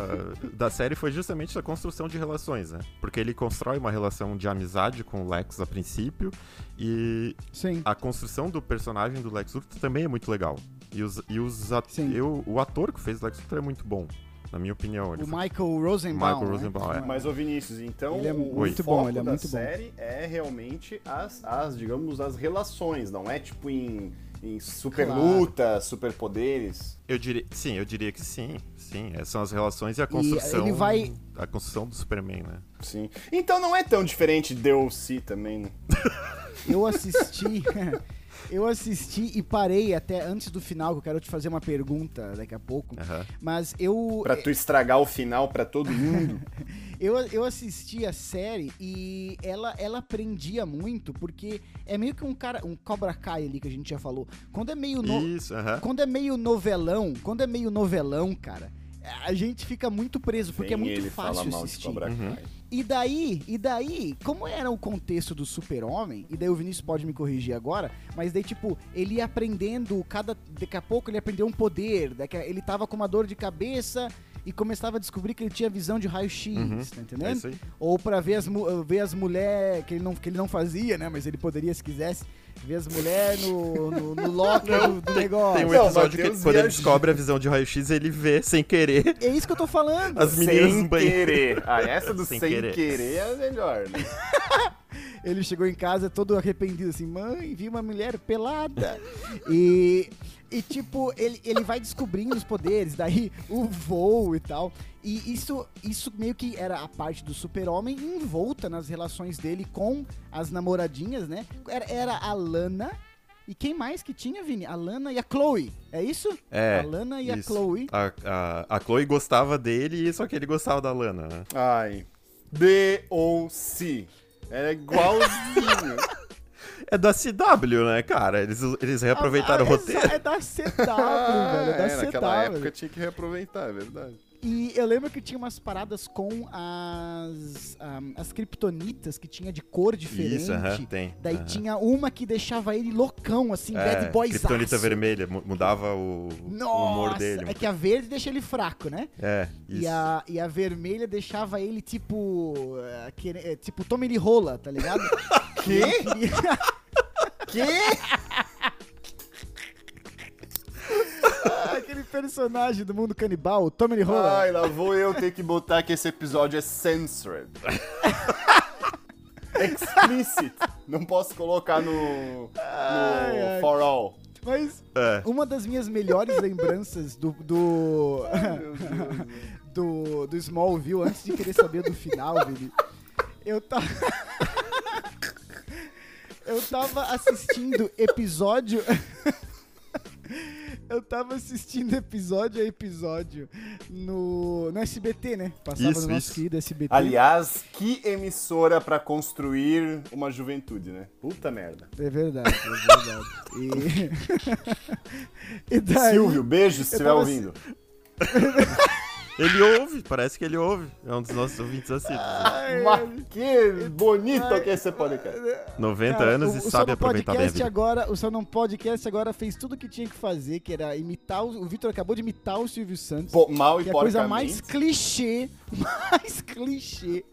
Speaker 2: da série foi justamente a construção de relações, né? Porque ele constrói uma relação de amizade com o Lex a princípio, e
Speaker 1: Sim.
Speaker 2: a construção do personagem do Lex Luthor também é muito legal. E, os, e os eu, o ator que fez o Lex Luthor é muito bom, na minha opinião. Ele
Speaker 1: O Michael Rosenbaum.
Speaker 2: Michael
Speaker 1: né?
Speaker 2: Rosenbaum, é.
Speaker 3: Mas, ô Vinícius, então
Speaker 1: Ele é
Speaker 3: o
Speaker 1: muito
Speaker 3: foco
Speaker 1: bom, ele é
Speaker 3: da
Speaker 1: muito bom.
Speaker 3: série é realmente as, as, digamos, as relações, não é tipo em, em super
Speaker 1: Claro.
Speaker 3: luta, super poderes.
Speaker 2: Eu diria, sim, eu diria que sim. Sim, é, são as relações e a construção.
Speaker 1: ele vai-
Speaker 2: A construção do Superman, né?
Speaker 3: Sim. Então não é tão diferente de OC também, né?
Speaker 1: Eu assisti. eu assisti e parei até antes do final, que eu quero te fazer uma pergunta daqui a pouco. Mas eu.
Speaker 3: Pra tu estragar o final pra todo mundo.
Speaker 1: Eu, eu assisti a série e ela, ela prendia muito, porque é meio que um cara, um Cobra Kai ali que a gente já falou. Quando é meio no,
Speaker 2: Isso, aham.
Speaker 1: quando é meio novelão, quando é meio novelão, cara, a gente fica muito preso, porque é
Speaker 3: Vem
Speaker 1: muito
Speaker 3: ele
Speaker 1: fácil
Speaker 3: fala mal de
Speaker 1: assistir.
Speaker 2: Uhum.
Speaker 1: E daí, e daí, como era o contexto do super-homem, e daí o Vinícius pode me corrigir agora, mas daí, tipo, ele ia aprendendo, cada, daqui a pouco ele aprendeu um poder, daqui a- ele tava com uma dor de cabeça e começava a descobrir que ele tinha visão de raio-x,
Speaker 2: Uhum.
Speaker 1: tá
Speaker 2: É
Speaker 1: entendendo?
Speaker 2: isso aí.
Speaker 1: Ou pra ver as, ver as mulheres, que ele, não, que ele não fazia, né, mas ele poderia se quisesse, ver as mulheres no, no, no locker do, do negócio.
Speaker 2: Tem um
Speaker 3: Não,
Speaker 2: episódio que
Speaker 3: Matheus
Speaker 2: quando ele descobre a visão de raio-x, ele vê sem querer
Speaker 1: É isso que eu tô falando.
Speaker 2: as meninas
Speaker 3: Sem
Speaker 2: no banheiro.
Speaker 3: querer. Ah, essa do sem,
Speaker 2: Sem
Speaker 3: querer.
Speaker 2: querer.
Speaker 3: é a melhor, né?
Speaker 1: Ele chegou em casa todo arrependido, assim, mãe, vi uma mulher pelada. e, e tipo, ele, ele vai descobrindo os poderes, daí o voo e tal. E isso, isso meio que era a parte do super-homem envolta nas relações dele com as namoradinhas, né? Era, era a Lana. E quem mais que tinha, Vini? A Lana e a Chloe. É isso?
Speaker 2: É,
Speaker 1: A Lana e a
Speaker 2: isso.
Speaker 1: Chloe.
Speaker 2: A, a, a Chloe gostava dele, só que ele gostava da Lana, né?
Speaker 3: Ai. D.O.C. Era igualzinho.
Speaker 2: É da CW, né, cara? Eles, eles reaproveitaram
Speaker 1: Ah,
Speaker 2: o roteiro.
Speaker 1: É da CW, velho. É da
Speaker 3: é, naquela
Speaker 1: CW.
Speaker 3: época tinha que reaproveitar, é verdade.
Speaker 1: E eu lembro que tinha umas paradas com as ahm, as kryptonitas que tinha de cor diferente.
Speaker 2: Isso, aham, tem.
Speaker 1: Daí
Speaker 2: aham.
Speaker 1: tinha uma que deixava ele loucão, assim,
Speaker 2: é,
Speaker 1: bad boy
Speaker 2: Kryptonita vermelha, mu- mudava o, o
Speaker 1: Nossa,
Speaker 2: humor dele.
Speaker 1: é que a verde deixa ele fraco, né?
Speaker 2: É, isso.
Speaker 1: E a, e a vermelha deixava ele tipo. eh, quere- eh, tipo Tommy Lee Rola, tá ligado? Ele queria-
Speaker 3: Que?
Speaker 1: personagem do mundo canibal, o Tommy Rola.
Speaker 3: Ai, lá vou eu ter que botar que esse episódio é censored. Explicit. Não posso colocar no, no
Speaker 1: Ai, ai.
Speaker 3: For All.
Speaker 1: Mas
Speaker 2: É.
Speaker 1: uma das minhas melhores lembranças do. do... do, do Smallville antes de querer saber do final, Vini. Eu tava. eu tava assistindo episódio. Eu tava assistindo episódio a episódio no, no SBT, né? Passava
Speaker 2: Isso,
Speaker 1: no nosso
Speaker 2: isso.
Speaker 1: querido SBT.
Speaker 3: Aliás, que emissora pra construir uma juventude, né? Puta merda.
Speaker 1: É verdade, é verdade. E, e daí.
Speaker 3: Silvio, beijo se estiver
Speaker 1: tava
Speaker 3: ouvindo.
Speaker 2: Ele ouve, parece que ele ouve. É um dos nossos ouvintes assíduos.
Speaker 1: Ai,
Speaker 3: Mas que bonito que é esse podcast.
Speaker 2: 90
Speaker 1: Cara,
Speaker 2: anos
Speaker 1: o,
Speaker 2: e
Speaker 1: o
Speaker 2: sabe aproveitar bem a
Speaker 1: Podcast
Speaker 2: vida.
Speaker 1: agora, o Sono Podcast agora fez tudo o que tinha que fazer, que era imitar o, o Vitor acabou de imitar o Silvio Santos.
Speaker 3: Pô, mal e
Speaker 1: que é a coisa mais clichê, mais clichê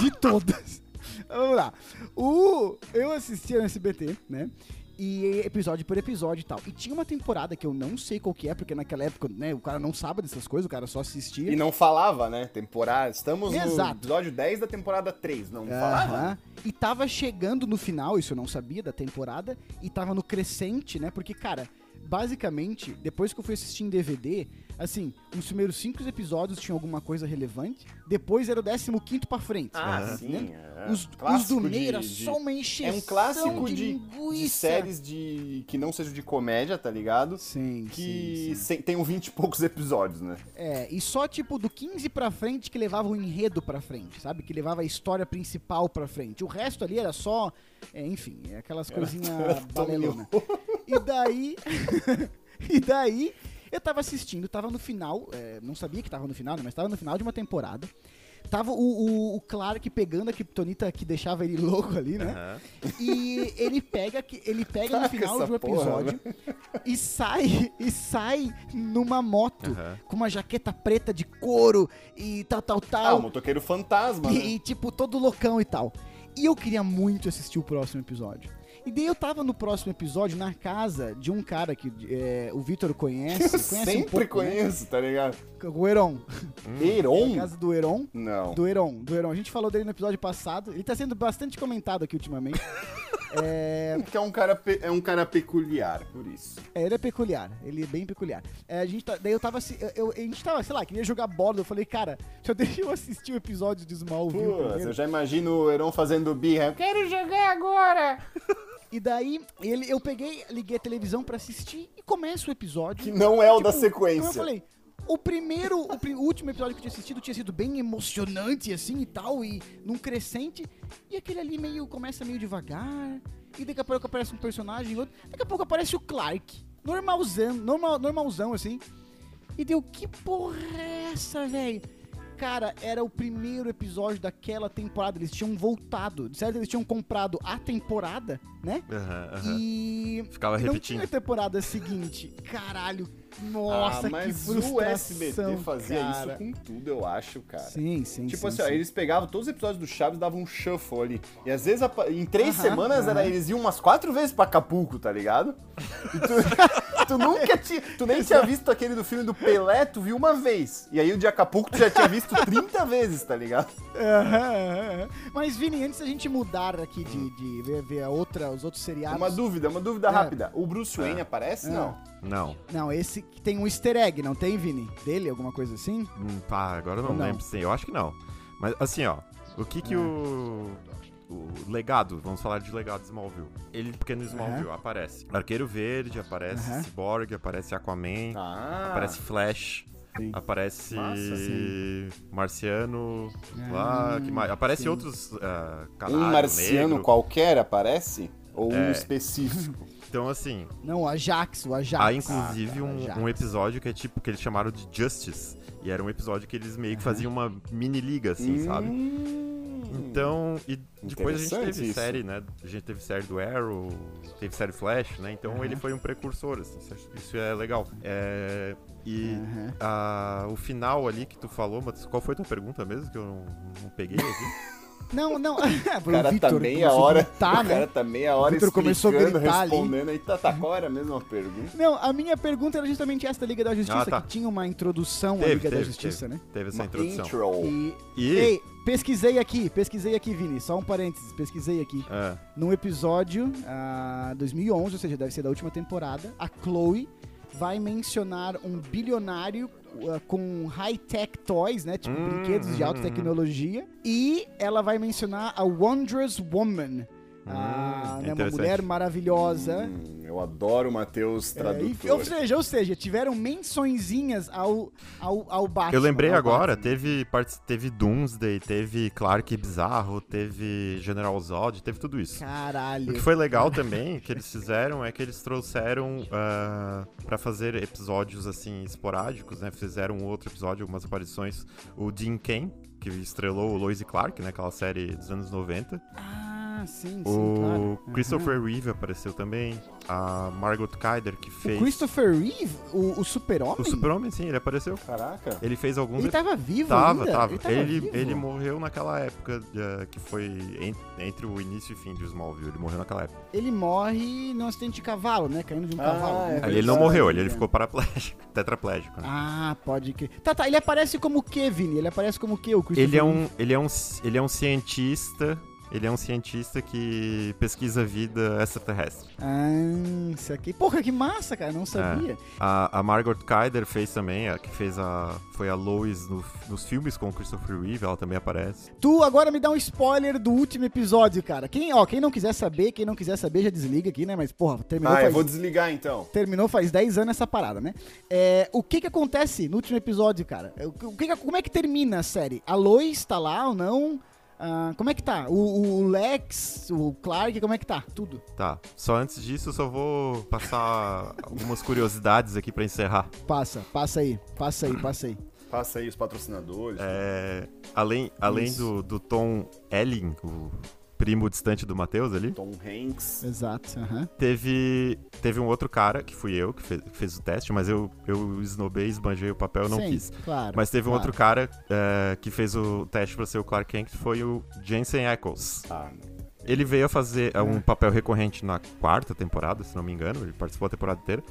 Speaker 1: de todas. Vamos lá. O, eu assistia no SBT, né? E episódio por episódio e tal. E tinha uma temporada que eu não sei qual que é, porque naquela época, né, o cara não sabe dessas coisas, o cara só assistia.
Speaker 3: E não falava, né? Temporada. Estamos no
Speaker 1: Exato.
Speaker 3: episódio 10 da temporada 3. Não falava?
Speaker 1: Aham. E tava chegando no final, isso eu não sabia, da temporada, e tava no crescente, né? Porque, cara, basicamente, depois que eu fui assistir em DVD, assim, os primeiros cinco episódios tinham alguma coisa relevante, depois era o 15 pra frente.
Speaker 3: Ah, sim.
Speaker 1: É. Os, do meio era
Speaker 3: de-
Speaker 1: só uma encheção
Speaker 3: É um clássico
Speaker 1: de,
Speaker 3: de, de séries de que não seja de comédia, tá ligado?
Speaker 1: Sim,
Speaker 3: Que
Speaker 1: sim, sim.
Speaker 3: tem um 20 e poucos episódios, né?
Speaker 1: É, e só tipo do 15 pra frente que levava o enredo pra frente, sabe? Que levava a história principal pra frente. O resto ali era só, é, enfim, é aquelas coisinhas balelona. E daí. e daí. Eu tava assistindo, tava no final, é, não sabia que tava no final, né, mas tava no final de uma temporada. Tava o, o, o Clark pegando a Kryptonita que deixava ele louco ali, né?
Speaker 2: Aham.
Speaker 1: E ele pega, ele pega no final de um
Speaker 3: porra,
Speaker 1: episódio e sai e sai numa moto
Speaker 2: Aham.
Speaker 1: com uma jaqueta preta de couro e tal, tal,
Speaker 3: Ah,
Speaker 1: tal.
Speaker 3: o motoqueiro fantasma, né?
Speaker 1: e, e, tipo, todo loucão e tal. E eu queria muito assistir o próximo episódio. E daí eu tava no próximo episódio na casa de um cara que é, o Vitor conhece.
Speaker 3: Eu
Speaker 1: conhece um
Speaker 3: sempre
Speaker 1: pouco, né?
Speaker 3: conheço, tá ligado?
Speaker 1: O Heron. É a
Speaker 3: Heron?
Speaker 1: casa do Heron.
Speaker 3: Não.
Speaker 1: Do Heron, do Heron. A gente falou dele no episódio passado. Ele tá sendo bastante comentado aqui ultimamente. É,
Speaker 3: Que é um cara, é um cara peculiar, por isso.
Speaker 1: É, ele é peculiar, ele é bem peculiar. É, a gente tá- daí eu tava assim, eu, a gente tava, sei lá, queria jogar bola, eu falei, cara, só deixa eu assistir o episódio de Smallville primeiro.
Speaker 3: eu já imagino o Heron fazendo birra. Eu quero jogar agora!
Speaker 1: E daí, ele, eu peguei, liguei a televisão pra assistir e começa o episódio.
Speaker 3: Que não é o da
Speaker 1: Tipo,
Speaker 3: sequência.
Speaker 1: Como eu falei, o primeiro, o, o último episódio que eu tinha assistido tinha sido bem emocionante, assim, e tal, e num crescente, e aquele ali meio, começa meio devagar, e daqui a pouco aparece um personagem, outro, daqui a pouco aparece o Clark, normalzão, normal, normalzão, assim, e deu, que porra é essa, velho? Cara, era o primeiro episódio daquela temporada, eles tinham voltado, certo? Eles tinham comprado a temporada, né?
Speaker 2: Aham, aham.
Speaker 1: E
Speaker 2: Ficava
Speaker 1: não
Speaker 2: repetindo.
Speaker 1: tinha temporada seguinte. Caralho, nossa,
Speaker 3: ah, mas
Speaker 1: que
Speaker 3: o SBT fazia
Speaker 1: cara.
Speaker 3: isso com tudo, eu acho, cara.
Speaker 1: Sim, sim,
Speaker 3: Tipo
Speaker 1: sim,
Speaker 3: assim, ó,
Speaker 1: sim.
Speaker 3: eles pegavam todos os episódios do Chaves e davam um shuffle ali. E às vezes, em três
Speaker 1: Aham,
Speaker 3: semanas, era,
Speaker 1: aham.
Speaker 3: eles iam umas quatro vezes pra Acapulco, tá ligado? E tu, tu nunca tinha. Tu nem tinha visto aquele do filme do Pelé, tu viu uma vez. E aí o de Acapulco tu já tinha visto 30 vezes, tá ligado?
Speaker 1: Aham, aham, aham. Mas, Vini, antes da gente mudar aqui de, de ver, ver a outra, os outros seriados...
Speaker 3: Uma dúvida, uma dúvida
Speaker 1: É.
Speaker 3: rápida. O Bruce Wayne
Speaker 2: É.
Speaker 3: aparece?
Speaker 1: É.
Speaker 3: Não.
Speaker 2: Não.
Speaker 1: Não, esse que tem um easter egg, não tem, Vini? Dele, alguma coisa assim?
Speaker 2: Hum, Pá, agora eu não,
Speaker 1: Ou não?
Speaker 2: lembro se tem. Eu acho que não. Mas assim, ó. O que que
Speaker 1: É.
Speaker 2: o. O legado, vamos falar de legado de Smallville. Ele, porque no Smallville aparece Arqueiro Verde, aparece
Speaker 1: Aham.
Speaker 2: Cyborg, aparece Aquaman,
Speaker 3: Ah.
Speaker 2: aparece Flash,
Speaker 1: Sim.
Speaker 2: aparece
Speaker 3: Massa,
Speaker 1: sim.
Speaker 2: Marciano,
Speaker 1: Ah,
Speaker 2: lá, que mais? Aparece
Speaker 1: sim.
Speaker 2: outros canário,
Speaker 3: Um marciano
Speaker 2: negro.
Speaker 3: qualquer aparece? Ou um
Speaker 2: É.
Speaker 3: específico?
Speaker 2: Então assim,
Speaker 1: Não, o Ajax, o Ajax.
Speaker 2: há inclusive
Speaker 1: Ah,
Speaker 2: um,
Speaker 1: Ajax.
Speaker 2: um episódio que é tipo, que eles chamaram de Justice. E era um episódio que eles meio que faziam uma mini liga, assim, sabe?
Speaker 3: Hum.
Speaker 2: Então, e depois a gente teve
Speaker 3: isso.
Speaker 2: série, né? A gente teve série do Arrow, teve série Flash, né? Então ele foi um precursor, assim, isso- é legal. É, e
Speaker 1: Aham.
Speaker 2: a- o final ali que tu falou, mas qual foi a tua pergunta mesmo? Que eu não, não peguei aqui?
Speaker 1: Não, não.
Speaker 3: O cara tá meia hora.
Speaker 1: Tá,
Speaker 3: o
Speaker 1: né?
Speaker 3: cara tá meia hora
Speaker 1: Vitor começou a gritar ali.
Speaker 3: respondendo. Aí tá, tá, qual era a mesma pergunta?
Speaker 1: Não, a minha pergunta era justamente essa da Liga da Justiça,
Speaker 2: Ah, tá.
Speaker 1: que tinha uma introdução à
Speaker 2: Teve,
Speaker 1: Liga da
Speaker 2: teve,
Speaker 1: Justiça, né?
Speaker 2: Teve essa
Speaker 3: Uma
Speaker 2: introdução.
Speaker 3: intro.
Speaker 1: E,
Speaker 2: E.
Speaker 1: Ei, pesquisei aqui, pesquisei aqui, Vini, só um parênteses, pesquisei aqui.
Speaker 2: É,
Speaker 1: Num episódio, ah, 2011, ou seja, deve ser da última temporada, a Chloe vai mencionar um bilionário ah, com high-tech toys, né? Tipo,
Speaker 2: Hum,
Speaker 1: brinquedos de alta
Speaker 2: hum,
Speaker 1: tecnologia. E ela vai mencionar a Wondrous Woman. A,
Speaker 2: Hum,
Speaker 1: né, uma
Speaker 2: interessante.
Speaker 1: mulher maravilhosa.
Speaker 3: Hum, eu adoro o Matheus
Speaker 1: É,
Speaker 3: tradutor.
Speaker 1: e- ou seja, ou seja, tiveram mençõezinhas ao, ao, ao Batman.
Speaker 2: eu lembrei agora,
Speaker 1: Batman.
Speaker 2: teve, teve Doomsday, teve Clark Bizarro, teve General Zod, teve tudo isso. O
Speaker 1: Caralho.
Speaker 2: que foi legal também, que eles fizeram, é que eles trouxeram ah, pra fazer episódios assim esporádicos, né? Fizeram um outro episódio, algumas aparições. O Dean Cain, que estrelou o Lois e Clark, né? Aquela série dos anos 90.
Speaker 1: Ah, sim, sim,
Speaker 2: o
Speaker 1: claro.
Speaker 2: Christopher Reeve apareceu também. A Margot Kyder, que fez.
Speaker 1: O Christopher Reeve, o, o super-homem?
Speaker 2: O Super-Homem, sim, ele apareceu.
Speaker 3: Caraca.
Speaker 2: Ele fez alguns
Speaker 1: Ele tava vivo
Speaker 2: Tava,
Speaker 1: ainda?
Speaker 2: tava.
Speaker 1: Ele, tava
Speaker 2: Ele,
Speaker 1: vivo?
Speaker 2: ele morreu naquela época eh, que foi en- entre o início e fim de Smallville. Ele morreu naquela época.
Speaker 1: Ele morre num acidente de cavalo, né? Caindo de um
Speaker 3: Ah,
Speaker 1: cavalo.
Speaker 3: é
Speaker 2: ele não morreu,
Speaker 1: é.
Speaker 2: ele ficou paraplégico, tetraplégico. né?
Speaker 1: Ah, pode crer. Tá, tá. Ele aparece como o que, Vini? Ele aparece como o que, o Christopher
Speaker 2: Ele é
Speaker 1: Reeve?
Speaker 2: um, ele é um, ele é um cientista. Ele é um cientista que pesquisa vida extraterrestre.
Speaker 1: Ah, isso aqui. Porra, que massa, cara. Não sabia.
Speaker 2: A, a Margot Kyder fez também, a que fez a. Foi a Lois no- nos filmes com o Christopher Reeve, ela também aparece.
Speaker 1: Tu agora me dá um spoiler do último episódio, cara. Quem, ó, quem não quiser saber, quem não quiser saber já desliga aqui, né? Mas, porra, terminou
Speaker 3: Ah, eu
Speaker 1: faz...
Speaker 3: vou desligar então.
Speaker 1: Terminou faz 10 anos essa parada, né? É, o que que acontece no último episódio, cara? O que que- como é que termina a série? A Lois tá lá ou não? Ah, como é que tá? O, o Lex, o Clark, como é que tá? Tudo.
Speaker 2: Tá. Só antes disso, eu só vou passar algumas curiosidades aqui pra encerrar.
Speaker 1: Passa, passa aí, passa aí, passa aí.
Speaker 3: Passa aí os patrocinadores.
Speaker 2: É, além além
Speaker 1: Isso.
Speaker 2: do, do Tom Elling, o primo distante do Matheus ali,
Speaker 3: Tom Hanks.
Speaker 1: Exato,
Speaker 2: teve, teve um outro cara, que fui eu, que fez, que fez o teste, mas eu, eu esnobei, esbanjei o papel, não
Speaker 1: Sim,
Speaker 2: quis.
Speaker 1: claro.
Speaker 2: Mas teve um
Speaker 1: claro.
Speaker 2: outro cara é, que fez o teste pra ser o Clark Kent, que foi o Jensen Ackles.
Speaker 3: Ah.
Speaker 2: Ele veio a fazer é, um papel recorrente na quarta temporada, se não me engano, ele participou da temporada inteira.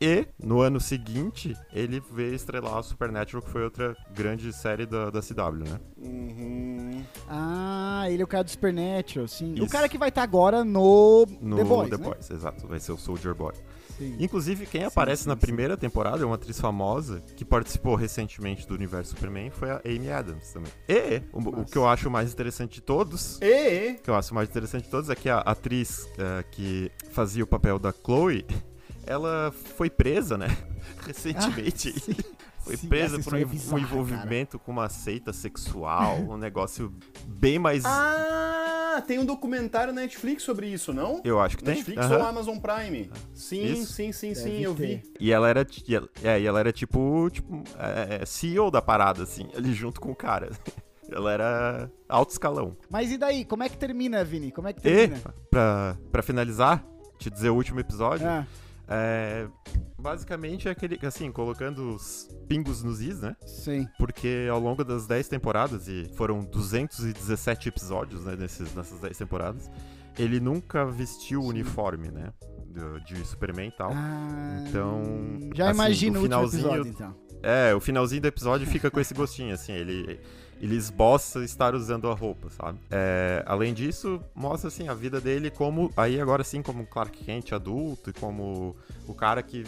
Speaker 2: E, no ano seguinte, ele veio estrelar o Supernatural, que foi outra grande série da, da CW, né?
Speaker 3: Uhum.
Speaker 1: Ah, ele é o cara do Supernatural, sim. O
Speaker 2: Isso.
Speaker 1: cara que vai estar agora no,
Speaker 2: No
Speaker 1: The Boys, né?
Speaker 2: Boys, exato. Vai ser o Soldier Boy.
Speaker 1: Sim.
Speaker 2: Inclusive, quem aparece
Speaker 1: sim,
Speaker 2: na
Speaker 1: sim.
Speaker 2: primeira temporada é uma atriz famosa que participou recentemente do universo Superman, foi a Amy Adams também. E o, o que eu acho mais interessante de todos,
Speaker 3: E,
Speaker 2: o que eu acho mais interessante de todos é que a atriz eh, que fazia o papel da Chloe, ela foi presa, né? Recentemente.
Speaker 1: Ah.
Speaker 2: Foi
Speaker 1: Sim,
Speaker 2: presa por um,
Speaker 1: é
Speaker 2: um envolvimento com uma seita sexual, um negócio bem mais.
Speaker 3: Ah, tem um documentário na Netflix sobre isso, não?
Speaker 2: eu acho que tem.
Speaker 3: Netflix
Speaker 2: Aham.
Speaker 3: ou Amazon Prime? Sim,
Speaker 2: Isso.
Speaker 3: sim, sim, sim,
Speaker 1: Deve
Speaker 3: eu
Speaker 1: ter.
Speaker 3: vi.
Speaker 2: E ela era, e ela- é, e ela era tipo, tipo é, é, CEO da parada, assim, ali junto com o cara. Ela era alto escalão.
Speaker 1: Mas e daí? Como é que termina, Vini? Como é que
Speaker 2: E,
Speaker 1: termina?
Speaker 2: pra, pra finalizar, te dizer o último episódio,
Speaker 1: Ah,
Speaker 2: é, basicamente é aquele, assim, colocando os pingos nos is, né?
Speaker 1: sim.
Speaker 2: Porque ao longo das 10 temporadas, e foram 217 episódios, né, nesses, nessas 10 temporadas, ele nunca vestiu o uniforme, né? do- de Superman e tal.
Speaker 1: Ah,
Speaker 2: Então,
Speaker 1: Já
Speaker 2: assim,
Speaker 1: imagino
Speaker 2: o finalzinho-
Speaker 1: episódio, então.
Speaker 2: É, o finalzinho do episódio fica com esse gostinho, assim, ele, ele esboça estar usando a roupa, sabe? É, além disso, mostra, assim, a vida dele como, aí agora sim, como Clark Kent adulto e como o cara que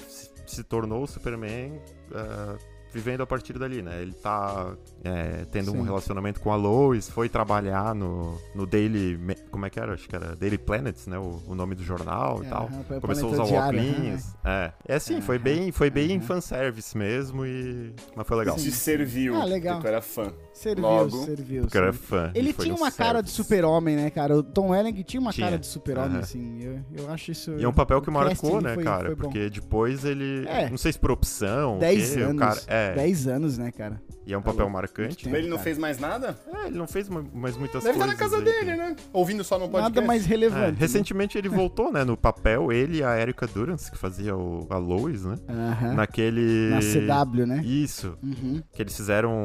Speaker 2: se, tornou o Superman é, vivendo a partir dali, né? Ele tá é, tendo
Speaker 1: Sim.
Speaker 2: um relacionamento com a Lois, foi trabalhar no, no Daily, como é que era? Acho que era Daily Planets, né? O, o nome do jornal e tal.
Speaker 1: Aham, pra-
Speaker 2: Começou a usar o
Speaker 1: diário,
Speaker 2: óculos. É. É assim, foi bem, foi bem fanservice mesmo e. Mas foi legal.
Speaker 3: Se serviu,
Speaker 1: Ah, legal.
Speaker 3: porque tu era fã.
Speaker 1: Serviu,
Speaker 3: Logo,
Speaker 1: serviu.
Speaker 2: Porque eu era fã.
Speaker 1: Ele tinha uma cara de super-homem, né, cara? O Tom Welling tinha uma
Speaker 2: Tinha,
Speaker 1: cara de super-homem, assim. Eu, eu acho isso...
Speaker 2: E é um papel que marcou, né,
Speaker 1: foi-
Speaker 2: cara?
Speaker 1: foi.
Speaker 2: Porque depois ele.
Speaker 1: É.
Speaker 2: Não sei se por opção. o
Speaker 1: 10
Speaker 2: quê,
Speaker 1: anos.
Speaker 2: O cara, é.
Speaker 1: 10 anos, né, cara?
Speaker 2: E é um
Speaker 1: Tá
Speaker 2: papel
Speaker 1: louco.
Speaker 2: marcante.
Speaker 1: Muito
Speaker 3: Ele não
Speaker 1: cara.
Speaker 3: fez mais nada?
Speaker 2: É, ele não fez ma- mais muitas
Speaker 3: Deve estar
Speaker 2: coisas.
Speaker 3: na casa
Speaker 2: aí,
Speaker 3: dele,
Speaker 2: que-
Speaker 3: né? Ouvindo só no podcast.
Speaker 1: Nada mais
Speaker 2: É,
Speaker 1: relevante. né?
Speaker 2: recentemente ele voltou, né, no papel, ele e a Erika Durance, que fazia o, a Lois, né?
Speaker 1: Aham.
Speaker 2: Naquele.
Speaker 1: Na CW, né?
Speaker 2: Isso.
Speaker 1: Uhum.
Speaker 2: Que eles fizeram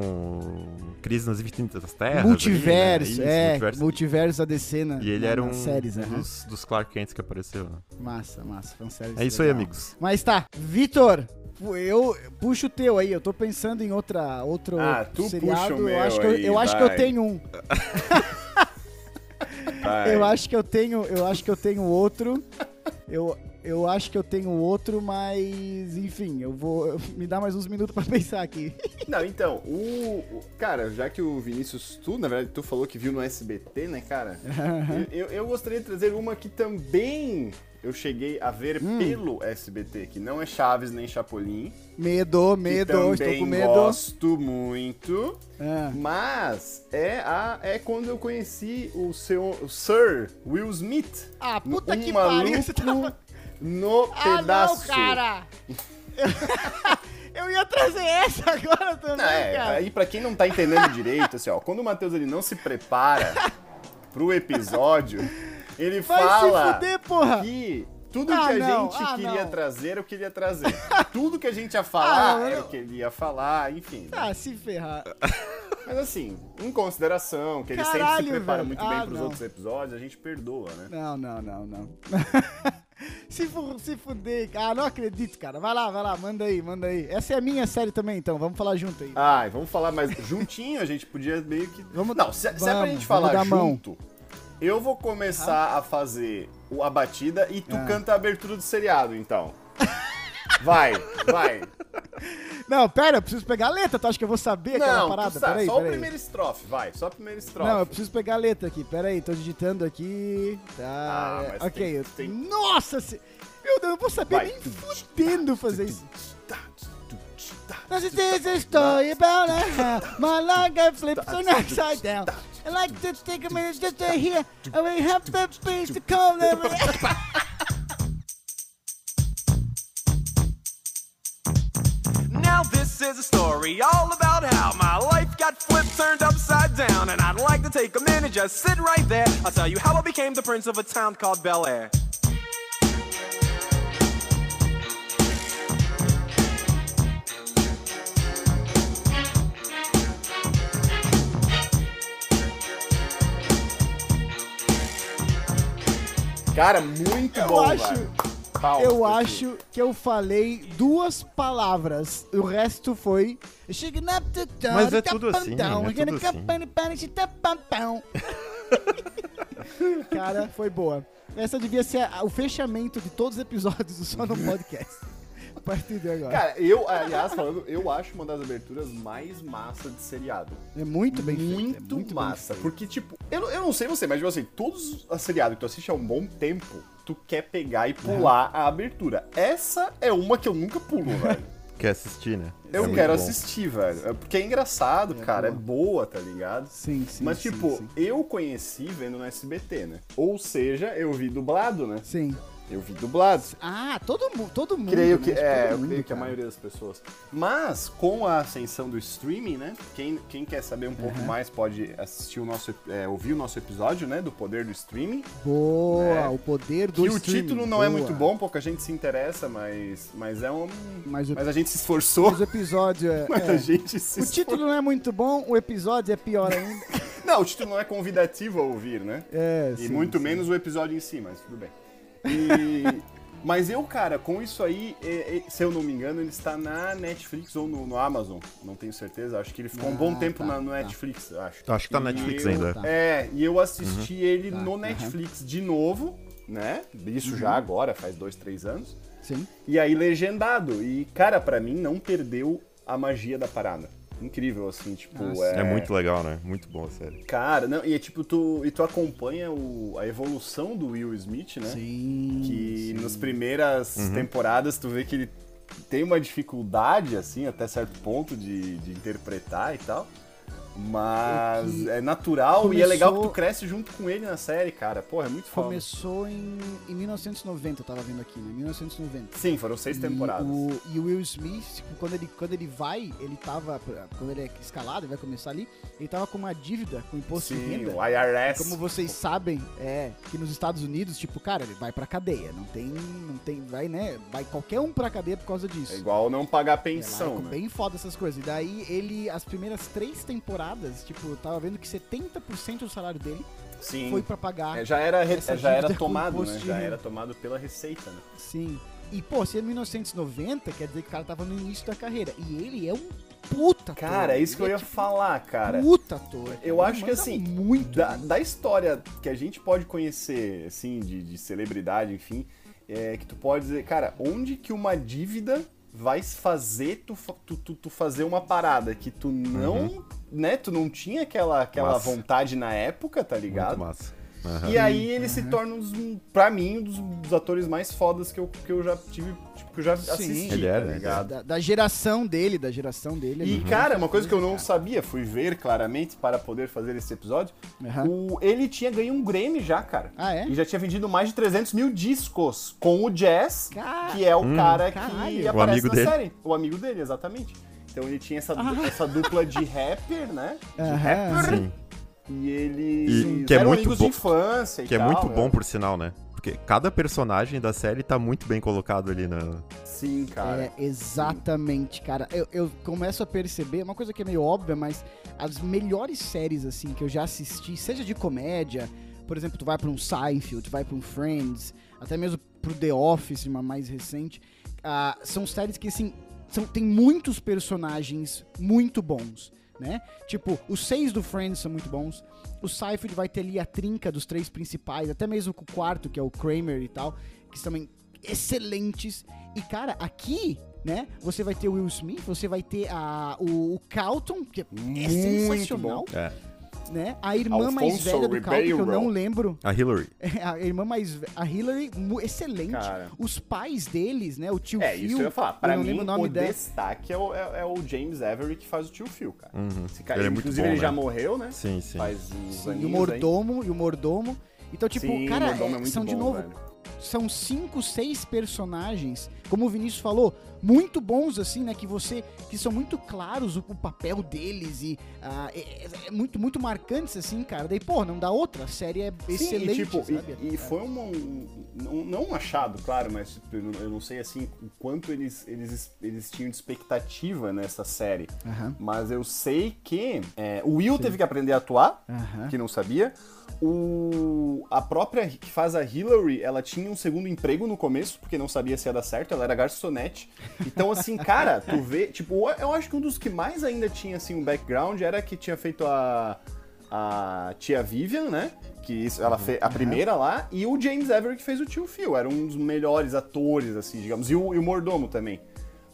Speaker 2: Crise nas Infinitas Terras.
Speaker 1: Multiverso,
Speaker 2: ali, né? Isso,
Speaker 1: é.
Speaker 2: multiverso.
Speaker 1: Multiverso da DC na,
Speaker 2: E ele
Speaker 1: na-
Speaker 2: era um
Speaker 1: séries, aham.
Speaker 2: dos, dos Clark Kents que apareceu. né?
Speaker 1: Massa, massa. Fanservice
Speaker 2: É isso aí,
Speaker 1: legal.
Speaker 2: amigos.
Speaker 1: Mas tá, Vitor, eu puxo o teu aí. Eu tô pensando em outra, outro
Speaker 3: Ah, tu
Speaker 1: seriado.
Speaker 3: puxa o
Speaker 1: eu
Speaker 3: meu
Speaker 1: acho que eu,
Speaker 3: aí,
Speaker 1: eu acho que eu tenho um. Eu acho que eu tenho, eu acho que eu tenho outro. Eu, eu acho que eu tenho outro, mas enfim, eu vou me dar mais uns minutos pra pensar aqui.
Speaker 3: Não, então, o, o- Cara, já que o Vinícius, tu, na verdade, tu falou que viu no SBT, né, cara? eu, eu, eu gostaria de trazer uma que também eu cheguei a ver
Speaker 1: Hum.
Speaker 3: pelo SBT, que não é Chaves nem Chapolin.
Speaker 1: Medo, medo, estou com medo.
Speaker 3: gosto muito.
Speaker 1: Ah,
Speaker 3: Mas é, a, é quando eu conheci o seu o Sir Will Smith.
Speaker 1: Ah, puta
Speaker 3: um
Speaker 1: que
Speaker 3: maluco
Speaker 1: pariu, você tava-
Speaker 3: no
Speaker 1: Ah,
Speaker 3: pedaço.
Speaker 1: não, cara! eu ia trazer essa agora também,
Speaker 3: Não, é,
Speaker 1: cara.
Speaker 3: aí pra quem não tá entendendo direito, assim, ó, quando o Matheus ele não se prepara pro episódio, ele
Speaker 1: Vai
Speaker 3: fala
Speaker 1: fuder, porra!
Speaker 3: que tudo
Speaker 1: Ah,
Speaker 3: que a
Speaker 1: não,
Speaker 3: gente
Speaker 1: ah,
Speaker 3: queria
Speaker 1: não.
Speaker 3: trazer, eu queria trazer. tudo que a gente ia falar,
Speaker 1: Ah, não,
Speaker 3: era
Speaker 1: eu-
Speaker 3: o que ele ia falar, enfim. né?
Speaker 1: Ah, se ferrar.
Speaker 3: Mas assim, em consideração, que ele sempre
Speaker 1: Caralho,
Speaker 3: se prepara
Speaker 1: velho.
Speaker 3: muito bem
Speaker 1: Ah,
Speaker 3: pros
Speaker 1: não.
Speaker 3: outros episódios, a gente perdoa, né?
Speaker 1: Não, não, não, não. se, fu se fuder. Ah, não acredito, cara. Vai lá, vai lá, manda aí, manda aí. Essa é a minha série também, então. Vamos falar junto aí.
Speaker 3: Ai, vamos falar mais juntinho, a gente podia meio que.
Speaker 1: Vamos-
Speaker 3: não, se, se é pra
Speaker 1: vamos,
Speaker 3: gente
Speaker 1: vamos
Speaker 3: falar
Speaker 1: dar mão.
Speaker 3: junto, eu vou começar a fazer a batida e tu
Speaker 1: Ah.
Speaker 3: canta a abertura do seriado, então. Vai, vai.
Speaker 1: Não, pera, eu preciso pegar a letra. Tu acha que eu vou saber aquela
Speaker 3: Não,
Speaker 1: parada?
Speaker 3: sabe,
Speaker 1: Peraí,
Speaker 3: só o
Speaker 1: peraí.
Speaker 3: primeiro estrofe, vai, só o primeiro estrofe.
Speaker 1: Não, eu preciso pegar a letra aqui. Pera aí, tô digitando aqui. Tá.
Speaker 3: Ah, mas
Speaker 1: ok.
Speaker 3: tem-
Speaker 1: eu-
Speaker 3: tem-
Speaker 1: Nossa! Se... Meu Deus, eu não vou saber
Speaker 3: Vai.
Speaker 1: nem fudendo fazer isso.
Speaker 3: Tá,
Speaker 1: This is a story about how my life got flipped on upside down. I like to take a minute just to hear and we have the space to call them.
Speaker 4: this is a story all about how my life got flipped, turned upside down, and I'd like to take a minute, just sit right there. I'll tell you how I became the prince of a town called Bel Air.
Speaker 3: Cara, muito
Speaker 1: Eu
Speaker 3: bom,
Speaker 1: acho-
Speaker 3: velho. Palmas
Speaker 1: Eu acho que eu falei duas palavras. O resto foi.
Speaker 2: Mas é tudo assim, é tudo assim.
Speaker 1: Cara, foi boa. Essa devia ser o fechamento de todos os episódios do Só no Podcast. A partir de agora.
Speaker 3: Cara, eu, aliás, falando, eu acho uma das aberturas mais massa de seriado.
Speaker 1: é muito bem feito.
Speaker 3: muito,
Speaker 1: é muito
Speaker 3: massa.
Speaker 1: feito.
Speaker 3: Porque, tipo, eu, não- eu não sei você, mas tipo assim, todos os seriados que tu assiste há um bom tempo, tu quer pegar e pular a abertura. Essa é uma que eu nunca pulo, velho.
Speaker 2: Quer assistir, né?
Speaker 3: Eu
Speaker 2: É
Speaker 3: quero assistir, velho. É Porque é engraçado,
Speaker 1: É
Speaker 3: cara.
Speaker 1: boa.
Speaker 3: É boa, tá ligado?
Speaker 1: Sim, sim.
Speaker 3: Mas,
Speaker 1: sim,
Speaker 3: tipo,
Speaker 1: Sim.
Speaker 3: eu conheci vendo no SBT, né? Ou seja, eu vi dublado, né?
Speaker 1: sim.
Speaker 3: Eu vi dublado.
Speaker 1: Ah, todo, todo mundo.
Speaker 3: Creio que,
Speaker 1: né?
Speaker 3: é,
Speaker 1: Todo
Speaker 3: eu
Speaker 1: mundo,
Speaker 3: creio que a
Speaker 1: cara.
Speaker 3: maioria das pessoas. Mas, com a ascensão do streaming, né? Quem, quem quer saber um pouco mais pode assistir o nosso, é, ouvir o nosso episódio, né? Do poder do streaming.
Speaker 1: Boa,
Speaker 3: É.
Speaker 1: o poder do
Speaker 3: Que o
Speaker 1: streaming,
Speaker 3: título não é
Speaker 1: boa.
Speaker 3: muito bom, pouca gente se interessa, mas, mas é um.
Speaker 1: Mas o,
Speaker 3: Mas a gente se esforçou.
Speaker 1: mas o episódio é...
Speaker 3: Mas
Speaker 1: é.
Speaker 3: a gente se
Speaker 1: O título não é muito bom, o episódio é pior ainda.
Speaker 3: Não, o título não é convidativo a ouvir, né?
Speaker 1: É,
Speaker 3: E
Speaker 1: sim,
Speaker 3: muito
Speaker 1: sim.
Speaker 3: menos o episódio em si, mas tudo bem. E- mas eu, cara, com isso aí, é- é- se eu não me engano, ele está na Netflix ou no, no Amazon. Não tenho certeza. Acho que ele ficou um bom
Speaker 1: Ah,
Speaker 3: tempo
Speaker 1: tá,
Speaker 3: na, no
Speaker 1: tá.
Speaker 3: Netflix, acho.
Speaker 2: Acho que tá na Netflix
Speaker 3: eu-
Speaker 2: ainda.
Speaker 1: tá.
Speaker 3: É, e eu assisti ele
Speaker 1: Tá,
Speaker 3: no. Netflix de novo, né? Isso
Speaker 1: Uhum.
Speaker 3: já agora, faz dois, três anos.
Speaker 1: Sim.
Speaker 3: E aí legendado. E, cara, pra mim não perdeu a magia da parada. Incrível, assim, tipo,
Speaker 1: sim.
Speaker 2: É muito legal, né? Muito bom a série.
Speaker 3: Cara, não, e é tipo, tu, e tu acompanha o, a evolução do Will Smith, né?
Speaker 1: Sim.
Speaker 3: Que
Speaker 1: sim.
Speaker 3: nas primeiras temporadas tu vê que ele tem uma dificuldade, assim, até certo ponto de, de interpretar e tal. Mas
Speaker 1: É que
Speaker 3: é natural e é legal que
Speaker 1: começou-
Speaker 3: tu cresce junto com ele na série, cara. Porra, é muito foda.
Speaker 1: Começou em, em 1990, eu tava vendo aqui, né? 1990.
Speaker 3: Sim, foram seis
Speaker 1: E
Speaker 3: temporadas.
Speaker 1: o, e o Will Smith, tipo, quando ele, quando ele vai, ele tava. Quando ele é escalado, ele vai começar ali, ele tava com uma dívida com imposto de
Speaker 3: Sim,
Speaker 1: renda.
Speaker 3: o IRS.
Speaker 1: Como vocês sabem, é que nos Estados Unidos, tipo, cara, ele vai pra cadeia. Não tem. Não tem. Vai, né? Vai qualquer um pra cadeia por causa disso.
Speaker 3: É igual não pagar
Speaker 1: É, lá
Speaker 3: pensão,
Speaker 1: é
Speaker 3: né?
Speaker 1: bem foda essas coisas. E daí ele, as primeiras três temporadas, tipo, eu tava vendo que 70% do salário dele
Speaker 3: Sim.
Speaker 1: foi pra pagar.
Speaker 3: É, já era, já era tomado, né? Já era tomado pela Receita, né?
Speaker 1: Sim. E, pô, se é 1990, quer dizer que o cara tava no início da carreira. E ele é um puta ator.
Speaker 3: Cara, é isso que eu
Speaker 1: Ele
Speaker 3: ia
Speaker 1: tipo,
Speaker 3: falar, cara.
Speaker 1: Puta ator.
Speaker 3: Eu acho que assim,
Speaker 1: Muito.
Speaker 3: da, da história que a gente pode conhecer, assim, de, de celebridade, enfim, é que tu pode dizer, cara, onde que uma dívida vai fazer tu, tu, tu, tu fazer uma parada que tu não, né, tu não tinha aquela, aquela
Speaker 2: Massa.
Speaker 3: vontade na época, tá
Speaker 2: Muito
Speaker 3: ligado?
Speaker 2: massa. Aham.
Speaker 3: E aí ele se torna, um dos, pra mim, um dos, dos atores mais fodas que eu, que eu já tive, tipo, que eu já
Speaker 1: Sim.
Speaker 3: assisti,
Speaker 2: Ele
Speaker 3: tá
Speaker 2: né?
Speaker 3: ligado?
Speaker 1: Da, da geração dele, da geração dele.
Speaker 3: E,
Speaker 1: muito
Speaker 3: cara, uma coisa que eu não
Speaker 1: cara.
Speaker 3: sabia, fui ver claramente para poder fazer esse episódio, o, ele tinha ganho um Grammy já, cara.
Speaker 1: Ah, é?
Speaker 3: E já tinha vendido mais de 300 mil discos com o Jazz,
Speaker 1: Cara,
Speaker 3: que é o
Speaker 2: Hum.
Speaker 3: cara
Speaker 1: Caralho.
Speaker 3: que
Speaker 1: O
Speaker 3: aparece
Speaker 2: amigo
Speaker 3: na
Speaker 2: dele.
Speaker 3: série. O amigo dele, exatamente. Então ele tinha essa,
Speaker 1: Ah.
Speaker 3: essa dupla de rapper, né? De rapper.
Speaker 2: Sim.
Speaker 3: E eles
Speaker 2: E que é muito
Speaker 3: amigos
Speaker 2: bom-
Speaker 3: de infância e
Speaker 2: Que é
Speaker 3: tal,
Speaker 2: muito
Speaker 3: né?
Speaker 2: bom, por sinal, né? Porque cada personagem da série tá muito bem colocado ali na.
Speaker 3: Sim, cara.
Speaker 1: É, exatamente, cara. Eu, eu começo a perceber, uma coisa que é meio óbvia, mas as melhores séries, assim, que eu já assisti, seja de comédia, por exemplo, tu vai pra um Seinfeld, tu vai pra um Friends, até mesmo pro The Office, uma mais recente, ah, são séries que, assim, são, tem muitos personagens muito bons, né? Tipo, os seis do Friends são muito bons, o Seinfeld vai ter ali a trinca dos três principais, até mesmo com o quarto, que é o Kramer e tal, que também excelentes. E, cara, aqui, né, você vai ter o Will Smith, você vai ter a, o, o Calton, que é
Speaker 3: Muito
Speaker 1: sensacional,
Speaker 2: É.
Speaker 1: né? A irmã mais
Speaker 3: Alfonso
Speaker 1: velha do Calton, que eu não lembro,
Speaker 2: A Hillary.
Speaker 1: a irmã mais a Hillary, excelente.
Speaker 3: Cara.
Speaker 1: Os pais deles, né, o tio
Speaker 3: É,
Speaker 1: Phil,
Speaker 3: isso eu ia falar. Pra mim,
Speaker 1: o nome
Speaker 3: o
Speaker 1: dela.
Speaker 3: destaque é o, é- é o James Avery que faz o tio Phil, cara.
Speaker 2: Uhum.
Speaker 3: Esse cara
Speaker 2: Ele é muito
Speaker 3: inclusive,
Speaker 2: bom,
Speaker 3: ele já
Speaker 2: né?
Speaker 3: morreu, né?
Speaker 2: Sim, sim.
Speaker 3: Faz uns
Speaker 1: Sim, e o
Speaker 3: aninhos aí.
Speaker 1: mordomo, e o mordomo. Então, tipo,
Speaker 3: Sim,
Speaker 1: cara,
Speaker 3: mordomo
Speaker 1: é-
Speaker 3: é
Speaker 1: são de
Speaker 3: bom,
Speaker 1: novo,
Speaker 3: velho.
Speaker 1: São cinco, seis personagens, como o Vinícius falou, muito bons, assim, né? Que você. Que são muito claros o, o papel deles e ah, é, é- muito, muito marcantes, assim, cara. Daí, pô, não dá outra. A série é
Speaker 3: Sim,
Speaker 1: excelente.
Speaker 3: e, tipo, e-
Speaker 1: sabe?
Speaker 3: e, foi uma- um, não, não um achado, claro, mas tipo, eu não- sei assim o quanto eles, eles, eles tinham de expectativa nessa série. Mas eu sei que é, o Will teve que aprender a atuar, que não sabia. O, a própria que faz a Hillary, ela tinha um segundo emprego no começo, porque não sabia se ia dar certo, ela era garçonete. Então, assim, cara, tu vê, tipo, eu acho que um dos que mais ainda tinha, assim, um background era que tinha feito a, a tia Vivian, né? Que isso, ela fez a primeira lá, e o James Avery que fez o tio Phil. Era um dos melhores atores, assim, digamos. E o, e o mordomo também.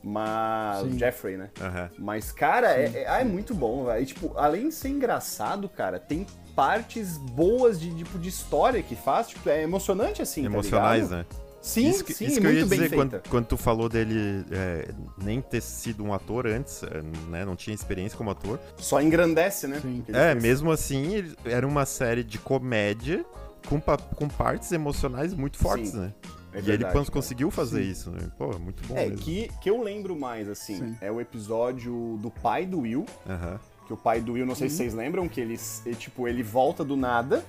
Speaker 3: Mas.
Speaker 1: Sim.
Speaker 3: Jeffrey, né?
Speaker 2: Aham.
Speaker 3: Mas, cara, é, é, ah, é muito bom, velho. Tipo, além de ser engraçado, cara, tem partes boas de, tipo, de história que faz. Tipo, é emocionante, assim, tá
Speaker 2: Emocionais,
Speaker 3: ligado?
Speaker 2: né?
Speaker 3: Sim,
Speaker 2: isso que,
Speaker 3: sim,
Speaker 2: isso que eu
Speaker 3: muito
Speaker 2: ia
Speaker 3: bem
Speaker 2: dizer quando, quando tu falou dele é, nem ter sido um ator antes, é, né? Não tinha experiência como ator.
Speaker 3: Só engrandece, né?
Speaker 2: É,
Speaker 3: fez.
Speaker 2: mesmo assim, ele- era uma série de comédia com, com partes emocionais muito fortes,
Speaker 3: Sim,
Speaker 2: né?
Speaker 3: É
Speaker 2: e ele quando conseguiu fazer
Speaker 1: Sim.
Speaker 2: isso, né? Pô, muito bom
Speaker 3: É,
Speaker 2: mesmo.
Speaker 3: que, que eu lembro mais, assim,
Speaker 1: Sim.
Speaker 3: é o episódio do pai do Will,
Speaker 2: Aham.
Speaker 3: que o pai do Will, não sei se vocês lembram, que ele, tipo, ele volta do nada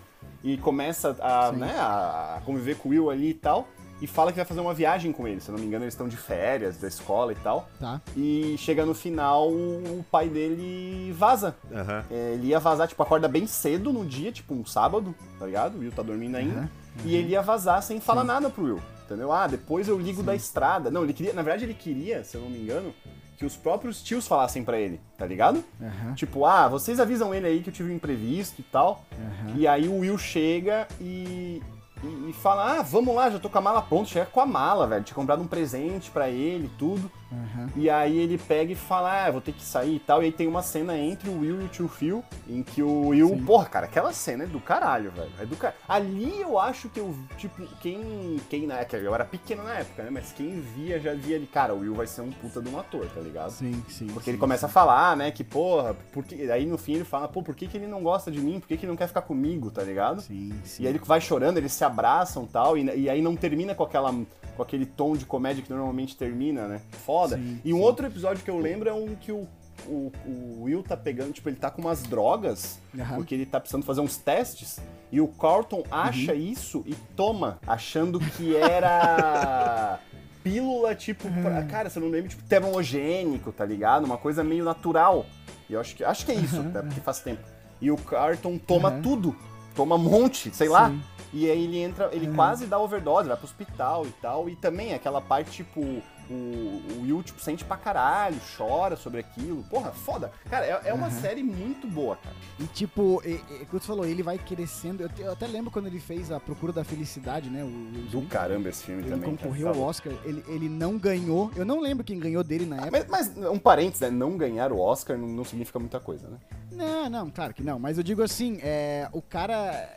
Speaker 3: e começa a,
Speaker 1: Sim.
Speaker 3: né, a conviver com o Will ali e tal, e fala que vai fazer uma viagem com ele, se eu não me engano eles estão de férias da escola e tal,
Speaker 1: Tá.
Speaker 3: e chega no final, o pai dele vaza.
Speaker 2: Aham.
Speaker 3: É, ele ia vazar, tipo, acorda bem cedo no dia, tipo um sábado, tá ligado? O Will tá dormindo ainda.
Speaker 1: Aham,
Speaker 3: E ele ia vazar sem falar nada pro Will, entendeu? Ah, depois eu ligo da estrada. Não, ele queria, na verdade ele queria, se eu não me engano, que os próprios tios falassem pra ele, tá ligado?
Speaker 1: Aham.
Speaker 3: Tipo, ah, vocês avisam ele aí que eu tive um imprevisto e tal.
Speaker 1: Aham.
Speaker 3: E aí o Will chega e, e, e fala, ah, vamos lá, já tô com a mala pronta. Chega com a mala, velho. Tinha comprado um presente pra ele e tudo.
Speaker 1: Aham.
Speaker 3: E aí ele pega e fala, ah, vou ter que sair e tal. E aí tem uma cena entre o Will e o tio Phil, em que o Will.
Speaker 1: Sim.
Speaker 3: Porra, cara, aquela cena é do caralho, velho. É do car... Ali eu acho que eu, tipo, quem. Quem na época, eu era pequeno na época, né? Mas quem via já via ali, cara, o Will vai ser um puta de um ator, tá ligado?
Speaker 1: Sim, sim.
Speaker 3: Porque
Speaker 1: sim,
Speaker 3: ele começa a
Speaker 1: sim.
Speaker 3: falar, né, que porra, porque... aí no fim ele fala, pô, por que, que ele não gosta de mim? Por que, que ele não quer ficar comigo, tá ligado?
Speaker 1: Sim, sim.
Speaker 3: E aí ele vai chorando, eles se abraçam tal, e, e aí não termina com aquela com aquele tom de comédia que normalmente termina, né? Foda.
Speaker 1: Sim,
Speaker 3: e um
Speaker 1: sim.
Speaker 3: outro episódio que eu lembro é um que o, o, o Will tá pegando, tipo, ele tá com umas drogas,
Speaker 1: Aham.
Speaker 3: porque ele tá precisando fazer uns testes, e o Carlton acha
Speaker 1: Uhum.
Speaker 3: isso e toma, achando que era pílula, tipo, pra- cara, eu não lembro, tipo, termogênico, tá ligado? Uma coisa meio natural. E eu acho que, acho que é isso, né? Porque faz tempo. E o Carlton toma tudo. Toma um monte, sei lá.
Speaker 1: Sim.
Speaker 3: E aí ele entra, ele
Speaker 1: Uhum.
Speaker 3: quase dá overdose, vai pro hospital e tal. E também aquela parte, tipo, o, o Will, tipo, sente pra caralho, chora sobre aquilo. Porra, foda. Cara, é, é uma
Speaker 1: Uhum.
Speaker 3: série muito boa, cara.
Speaker 1: E tipo, e, e, como você falou, ele vai crescendo. Eu, te- eu até lembro quando ele fez a Procura da Felicidade, né? O, Will
Speaker 3: Do caramba esse filme
Speaker 1: Ele
Speaker 3: também.
Speaker 1: concorreu
Speaker 3: cara,
Speaker 1: ao Oscar, ele, ele não ganhou. Eu não lembro quem ganhou dele na época.
Speaker 3: Mas, mas um parênteses, né? Não ganhar o Oscar não, não significa muita coisa, né?
Speaker 1: Não, não, claro que não. Mas eu digo assim, é, o cara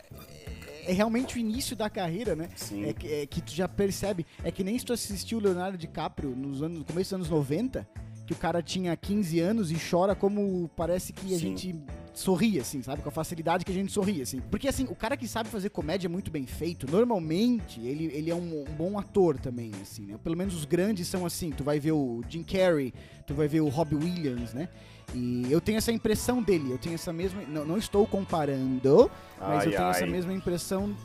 Speaker 1: é, realmente o início da carreira, né?
Speaker 3: Sim.
Speaker 1: É que, é que tu já percebe. É que nem se tu assistiu o Leonardo DiCaprio nos anos, no começo dos anos 90, que o cara tinha 15 anos e chora como parece que a
Speaker 3: Sim.
Speaker 1: gente sorri, assim, sabe? Com a facilidade que a gente sorri, assim. Porque, assim, o cara que sabe fazer comédia muito bem feito, normalmente, ele, ele é um, um bom ator também, assim, né? Pelo menos os grandes são assim. Tu vai ver o Jim Carrey, tu vai ver o Robbie Williams, né? E eu tenho essa impressão dele, eu tenho essa mesma. Não, não estou comparando, mas
Speaker 3: Ai,
Speaker 1: eu tenho
Speaker 3: ai.
Speaker 1: essa mesma impressão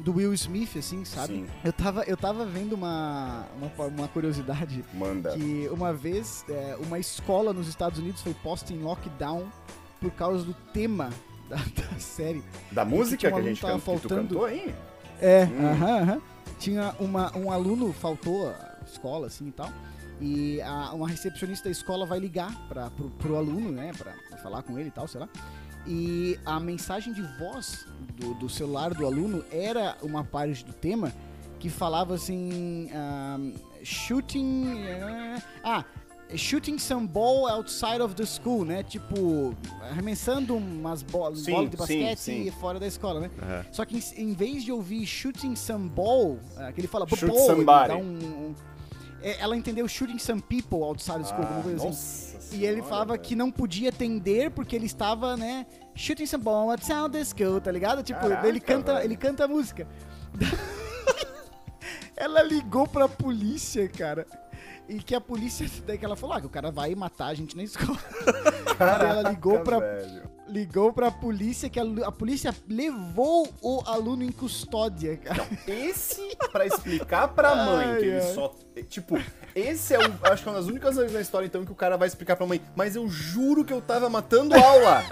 Speaker 1: do Will Smith, assim, sabe?
Speaker 3: Sim.
Speaker 1: Eu tava, eu tava vendo uma, uma, uma curiosidade
Speaker 3: Manda.
Speaker 1: que uma vez é, uma escola nos Estados Unidos foi posta em lockdown por causa do tema da, da série.
Speaker 3: Da música
Speaker 1: um
Speaker 3: que a gente
Speaker 1: tava
Speaker 3: tu
Speaker 1: faltando-
Speaker 3: cantou aí?
Speaker 1: É,
Speaker 3: Hum.
Speaker 1: aham, aham. Tinha uma, um aluno, faltou a escola, assim e tal. E a- uma recepcionista da escola vai ligar pra, pro, pro aluno, né? Pra, pra falar com ele e tal, sei lá. E a mensagem de voz do, do celular do aluno era uma parte do tema que falava assim: um, shooting. eh, ah, shooting some ball outside of the school, né? Tipo, arremessando umas bolas
Speaker 3: Sim,
Speaker 1: de
Speaker 3: sim,
Speaker 1: basquete
Speaker 3: sim.
Speaker 1: fora da escola, né?
Speaker 2: Aham.
Speaker 1: Só que em, em vez de ouvir shooting some ball, ah, que ele fala
Speaker 3: Shoot
Speaker 1: ball, ele dá um, um- ela entendeu shooting some people outside school, alguma coisa assim.
Speaker 3: Ah,
Speaker 1: E ele falava
Speaker 3: velho.
Speaker 1: que não podia atender porque ele estava, né, shooting some ball outside the school, tá ligado? Tipo,
Speaker 3: Caraca,
Speaker 1: ele canta,
Speaker 3: velho.
Speaker 1: ele canta a música. ela ligou pra polícia, cara. E que a polícia, daí que ela falou, ah, que o cara vai matar a gente na escola.
Speaker 3: Caraca,
Speaker 1: ela ligou pra-
Speaker 3: velho.
Speaker 1: Ligou pra polícia, que a, a polícia levou o aluno em custódia, cara.
Speaker 3: Esse, pra explicar pra mãe
Speaker 1: Ai,
Speaker 3: que ele
Speaker 1: ai.
Speaker 3: só. Tipo, esse é o. Acho que é uma das únicas vezes na história, então, que o cara vai explicar pra mãe. Mas eu juro que eu tava matando aula.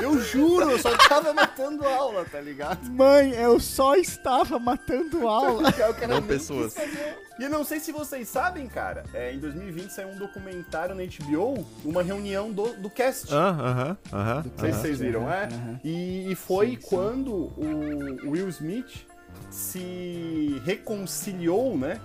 Speaker 3: Eu juro, eu só tava matando aula, tá ligado?
Speaker 1: Mãe, eu só estava matando aula.
Speaker 2: Não pessoas.
Speaker 3: fazer. E eu não sei se vocês sabem, cara, é, em 2020 saiu um documentário na HBO, uma reunião do, do cast.
Speaker 2: Ah, Aham, aham.
Speaker 3: Não sei se vocês viram, é?
Speaker 1: Aham.
Speaker 3: E, e foi
Speaker 1: Sim, sim.
Speaker 3: quando o Will Smith se reconciliou, né?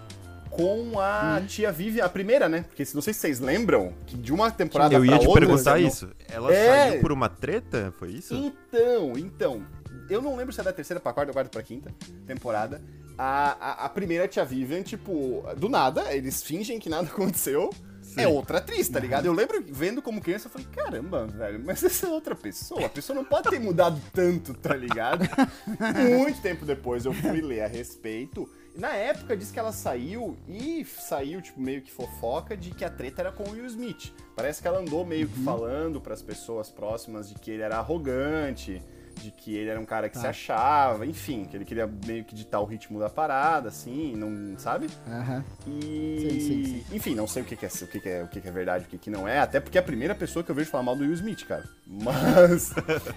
Speaker 3: Com a
Speaker 1: Hum.
Speaker 3: tia Vivian, a primeira, né? Porque se- não sei se vocês lembram que de uma temporada
Speaker 2: Eu ia
Speaker 3: pra
Speaker 2: te
Speaker 3: outra,
Speaker 2: perguntar
Speaker 3: não-
Speaker 2: isso. Ela
Speaker 3: É.
Speaker 2: saiu por uma treta? Foi isso?
Speaker 3: Então, então. Eu não lembro se é da terceira pra quarta ou quarta pra quinta temporada. A, a, a primeira tia Vivian, tipo, do nada, eles fingem que nada aconteceu.
Speaker 2: Sim.
Speaker 3: É outra atriz, tá ligado? Eu lembro vendo como criança, eu falei, caramba, velho, mas essa é outra pessoa. A pessoa não pode ter mudado tanto, tá ligado? Muito tempo depois eu fui ler a respeito. Na época diz que ela saiu e saiu, tipo, meio que fofoca de que a treta era com o Will Smith. Parece que ela andou meio que falando pras pessoas próximas de que ele era arrogante, de que ele era um cara que
Speaker 1: Tá.
Speaker 3: se achava, enfim, que ele queria meio que ditar o ritmo da parada, assim, não sabe?
Speaker 1: Aham.
Speaker 3: E.
Speaker 1: Sim, sim, sim.
Speaker 3: Enfim, não sei o que, que é o que, que é o que, que é verdade, o que, que não é, até porque é a primeira pessoa que eu vejo falar mal do Will Smith, cara. Mas.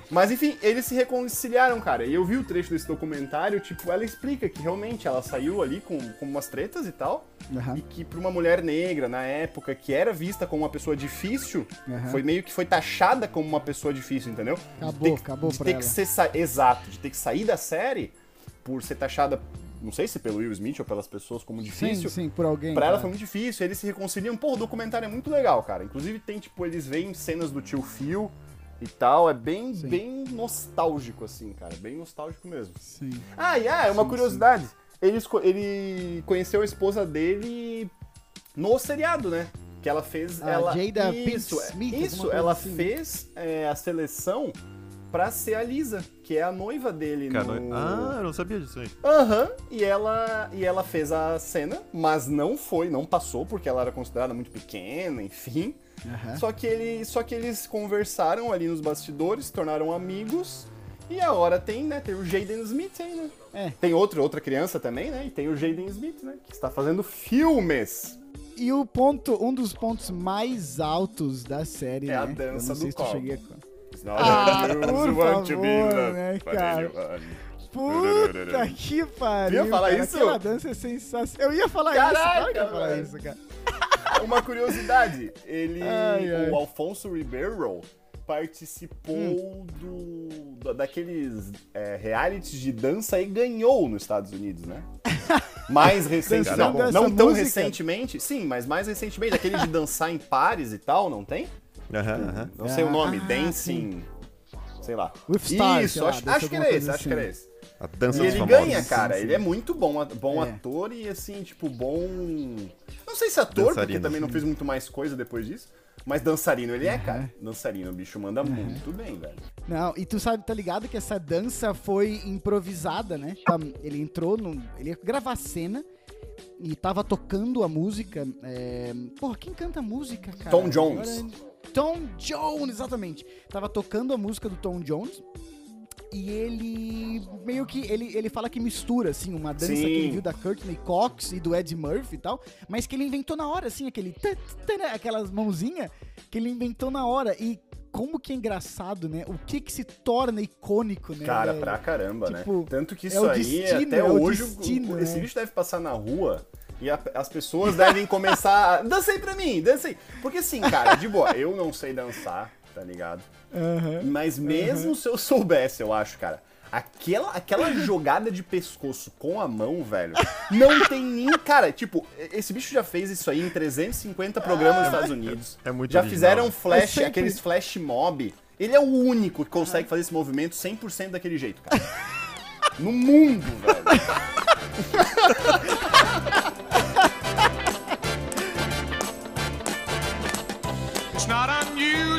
Speaker 3: mas enfim, eles se reconciliaram, cara. E eu vi o trecho desse documentário, tipo, ela explica que realmente ela saiu ali com, com umas tretas e tal.
Speaker 1: Aham.
Speaker 3: E que pra uma mulher negra, na época, que era vista como uma pessoa difícil,
Speaker 1: Aham.
Speaker 3: foi meio que foi taxada como uma pessoa difícil, entendeu?
Speaker 1: Acabou,
Speaker 3: de ter,
Speaker 1: acabou
Speaker 3: de ter
Speaker 1: ela.
Speaker 3: que ser Exato, de ter que sair da série por ser taxada, não sei se pelo Will Smith ou pelas pessoas como
Speaker 1: Sim,
Speaker 3: difícil.
Speaker 1: sim, por alguém.
Speaker 3: Pra ela
Speaker 1: claro.
Speaker 3: foi muito difícil, eles se reconciliam. Pô, o documentário é muito legal, cara. Inclusive tem, tipo, eles veem cenas do tio Phil e tal. É bem,
Speaker 1: Sim.
Speaker 3: bem nostálgico, assim, cara. Bem nostálgico mesmo.
Speaker 1: Sim.
Speaker 3: Ah, e ah, é uma
Speaker 1: Sim,
Speaker 3: curiosidade. Ele, esco- ele conheceu a esposa dele no seriado, né? Que ela fez.
Speaker 1: A
Speaker 3: ela,
Speaker 1: Jada
Speaker 3: isso,
Speaker 1: Smith,
Speaker 3: isso ela
Speaker 1: assim, né?
Speaker 3: fez é, a seleção pra ser a Lisa, que é a noiva dele
Speaker 2: Cara,
Speaker 3: no...
Speaker 2: Ah, eu não sabia disso aí.
Speaker 3: Aham, e ela e ela fez a cena, mas não foi, não passou porque ela era considerada muito pequena, enfim.
Speaker 1: Aham.
Speaker 3: Só que ele, só que eles conversaram ali nos bastidores, se tornaram amigos. E a hora tem, né, tem o Jaden Smith aí, né?
Speaker 1: É.
Speaker 3: Tem outro, outra criança também, né? E tem o Jaden Smith, né, que está fazendo filmes.
Speaker 1: E o ponto, um dos pontos mais altos da série,
Speaker 3: É a
Speaker 1: né?
Speaker 3: dança
Speaker 1: Eu não sei
Speaker 3: do copo.
Speaker 1: cheguei a...
Speaker 3: It's not
Speaker 1: Ah, por
Speaker 3: want to
Speaker 1: favor,
Speaker 3: be loved
Speaker 1: né, cara? Puta que pariu.
Speaker 3: Ia falar
Speaker 1: cara.
Speaker 3: isso?
Speaker 1: Aquela dança é sensacional. Eu ia falar
Speaker 3: Caraca,
Speaker 1: isso. Claro eu ia falar isso, cara.
Speaker 3: Uma curiosidade, ele,
Speaker 1: Ai, ai.
Speaker 3: o Alfonso Ribeiro participou
Speaker 1: Hum.
Speaker 3: do, da- daqueles é, realities de dança e ganhou nos Estados Unidos, né? Mais recentemente, não, não tão
Speaker 1: música?
Speaker 3: recentemente, sim, mas mais recentemente, aquele de dançar em pares e tal, não tem? Não sei o nome,
Speaker 1: Ah,
Speaker 3: Dancing, sei lá.
Speaker 1: With Stars,
Speaker 3: Isso,
Speaker 1: sei lá,
Speaker 3: acho, acho que era esse, acho que
Speaker 1: assim.
Speaker 3: era esse.
Speaker 2: A dança
Speaker 3: E ele
Speaker 2: famosos.
Speaker 3: ganha, cara.
Speaker 1: sim,
Speaker 3: Ele
Speaker 1: sim.
Speaker 3: é muito bom, bom
Speaker 1: É.
Speaker 3: ator e assim, tipo, bom. Não sei se ator, porque
Speaker 2: Dançarino.
Speaker 3: também não fez muito mais coisa depois disso. Mas dançarino ele é, cara. Dançarino, o bicho manda muito bem, velho.
Speaker 1: Não, e tu sabe, tá ligado que essa dança foi improvisada, né? Tá, Ele entrou no. Ele ia gravar a cena e tava tocando a música. É... Porra, quem canta a música, cara?
Speaker 3: Tom Jones.
Speaker 1: Agora- Tom Jones, exatamente. Tava tocando a música do Tom Jones. E ele meio que ele, ele fala que mistura assim uma dança
Speaker 3: Sim.
Speaker 1: que ele viu da Courtney Cox e do Ed Murphy e tal, mas que ele inventou na hora assim, aquele né, aquelas mãozinhas que ele inventou na hora e como que é engraçado, né? O que que se torna icônico, né?
Speaker 3: Cara,
Speaker 1: velho?
Speaker 3: pra caramba,
Speaker 1: Tipo,
Speaker 3: né? Tanto que
Speaker 1: é
Speaker 3: isso
Speaker 1: o
Speaker 3: aí,
Speaker 1: destino,
Speaker 3: até
Speaker 1: é o
Speaker 3: hoje, o-
Speaker 1: destino,
Speaker 3: o- esse
Speaker 1: né?
Speaker 3: bicho deve passar na rua e a- as pessoas devem começar. a, Dança aí pra mim, dança aí. Porque assim, cara, de boa, eu não sei dançar, tá ligado?
Speaker 1: Aham.
Speaker 3: Mas mesmo se eu soubesse, eu acho, cara. Aquela, aquela jogada de pescoço com a mão, velho, não tem nem. Cara, tipo, esse bicho já fez isso aí em 350 programas nos Estados Unidos.
Speaker 2: É muito
Speaker 3: Já
Speaker 2: original.
Speaker 3: fizeram flash,
Speaker 1: É sempre-
Speaker 3: aqueles flash mob. Ele é o único que consegue fazer esse movimento 100% daquele jeito, cara. No mundo, velho.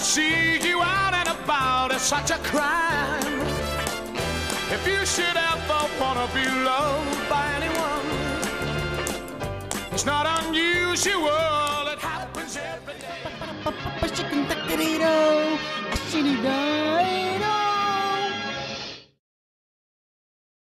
Speaker 4: See you out and about, it's such a crime. If you should ever wanna be loved by anyone, it's not unusual. It happens every day.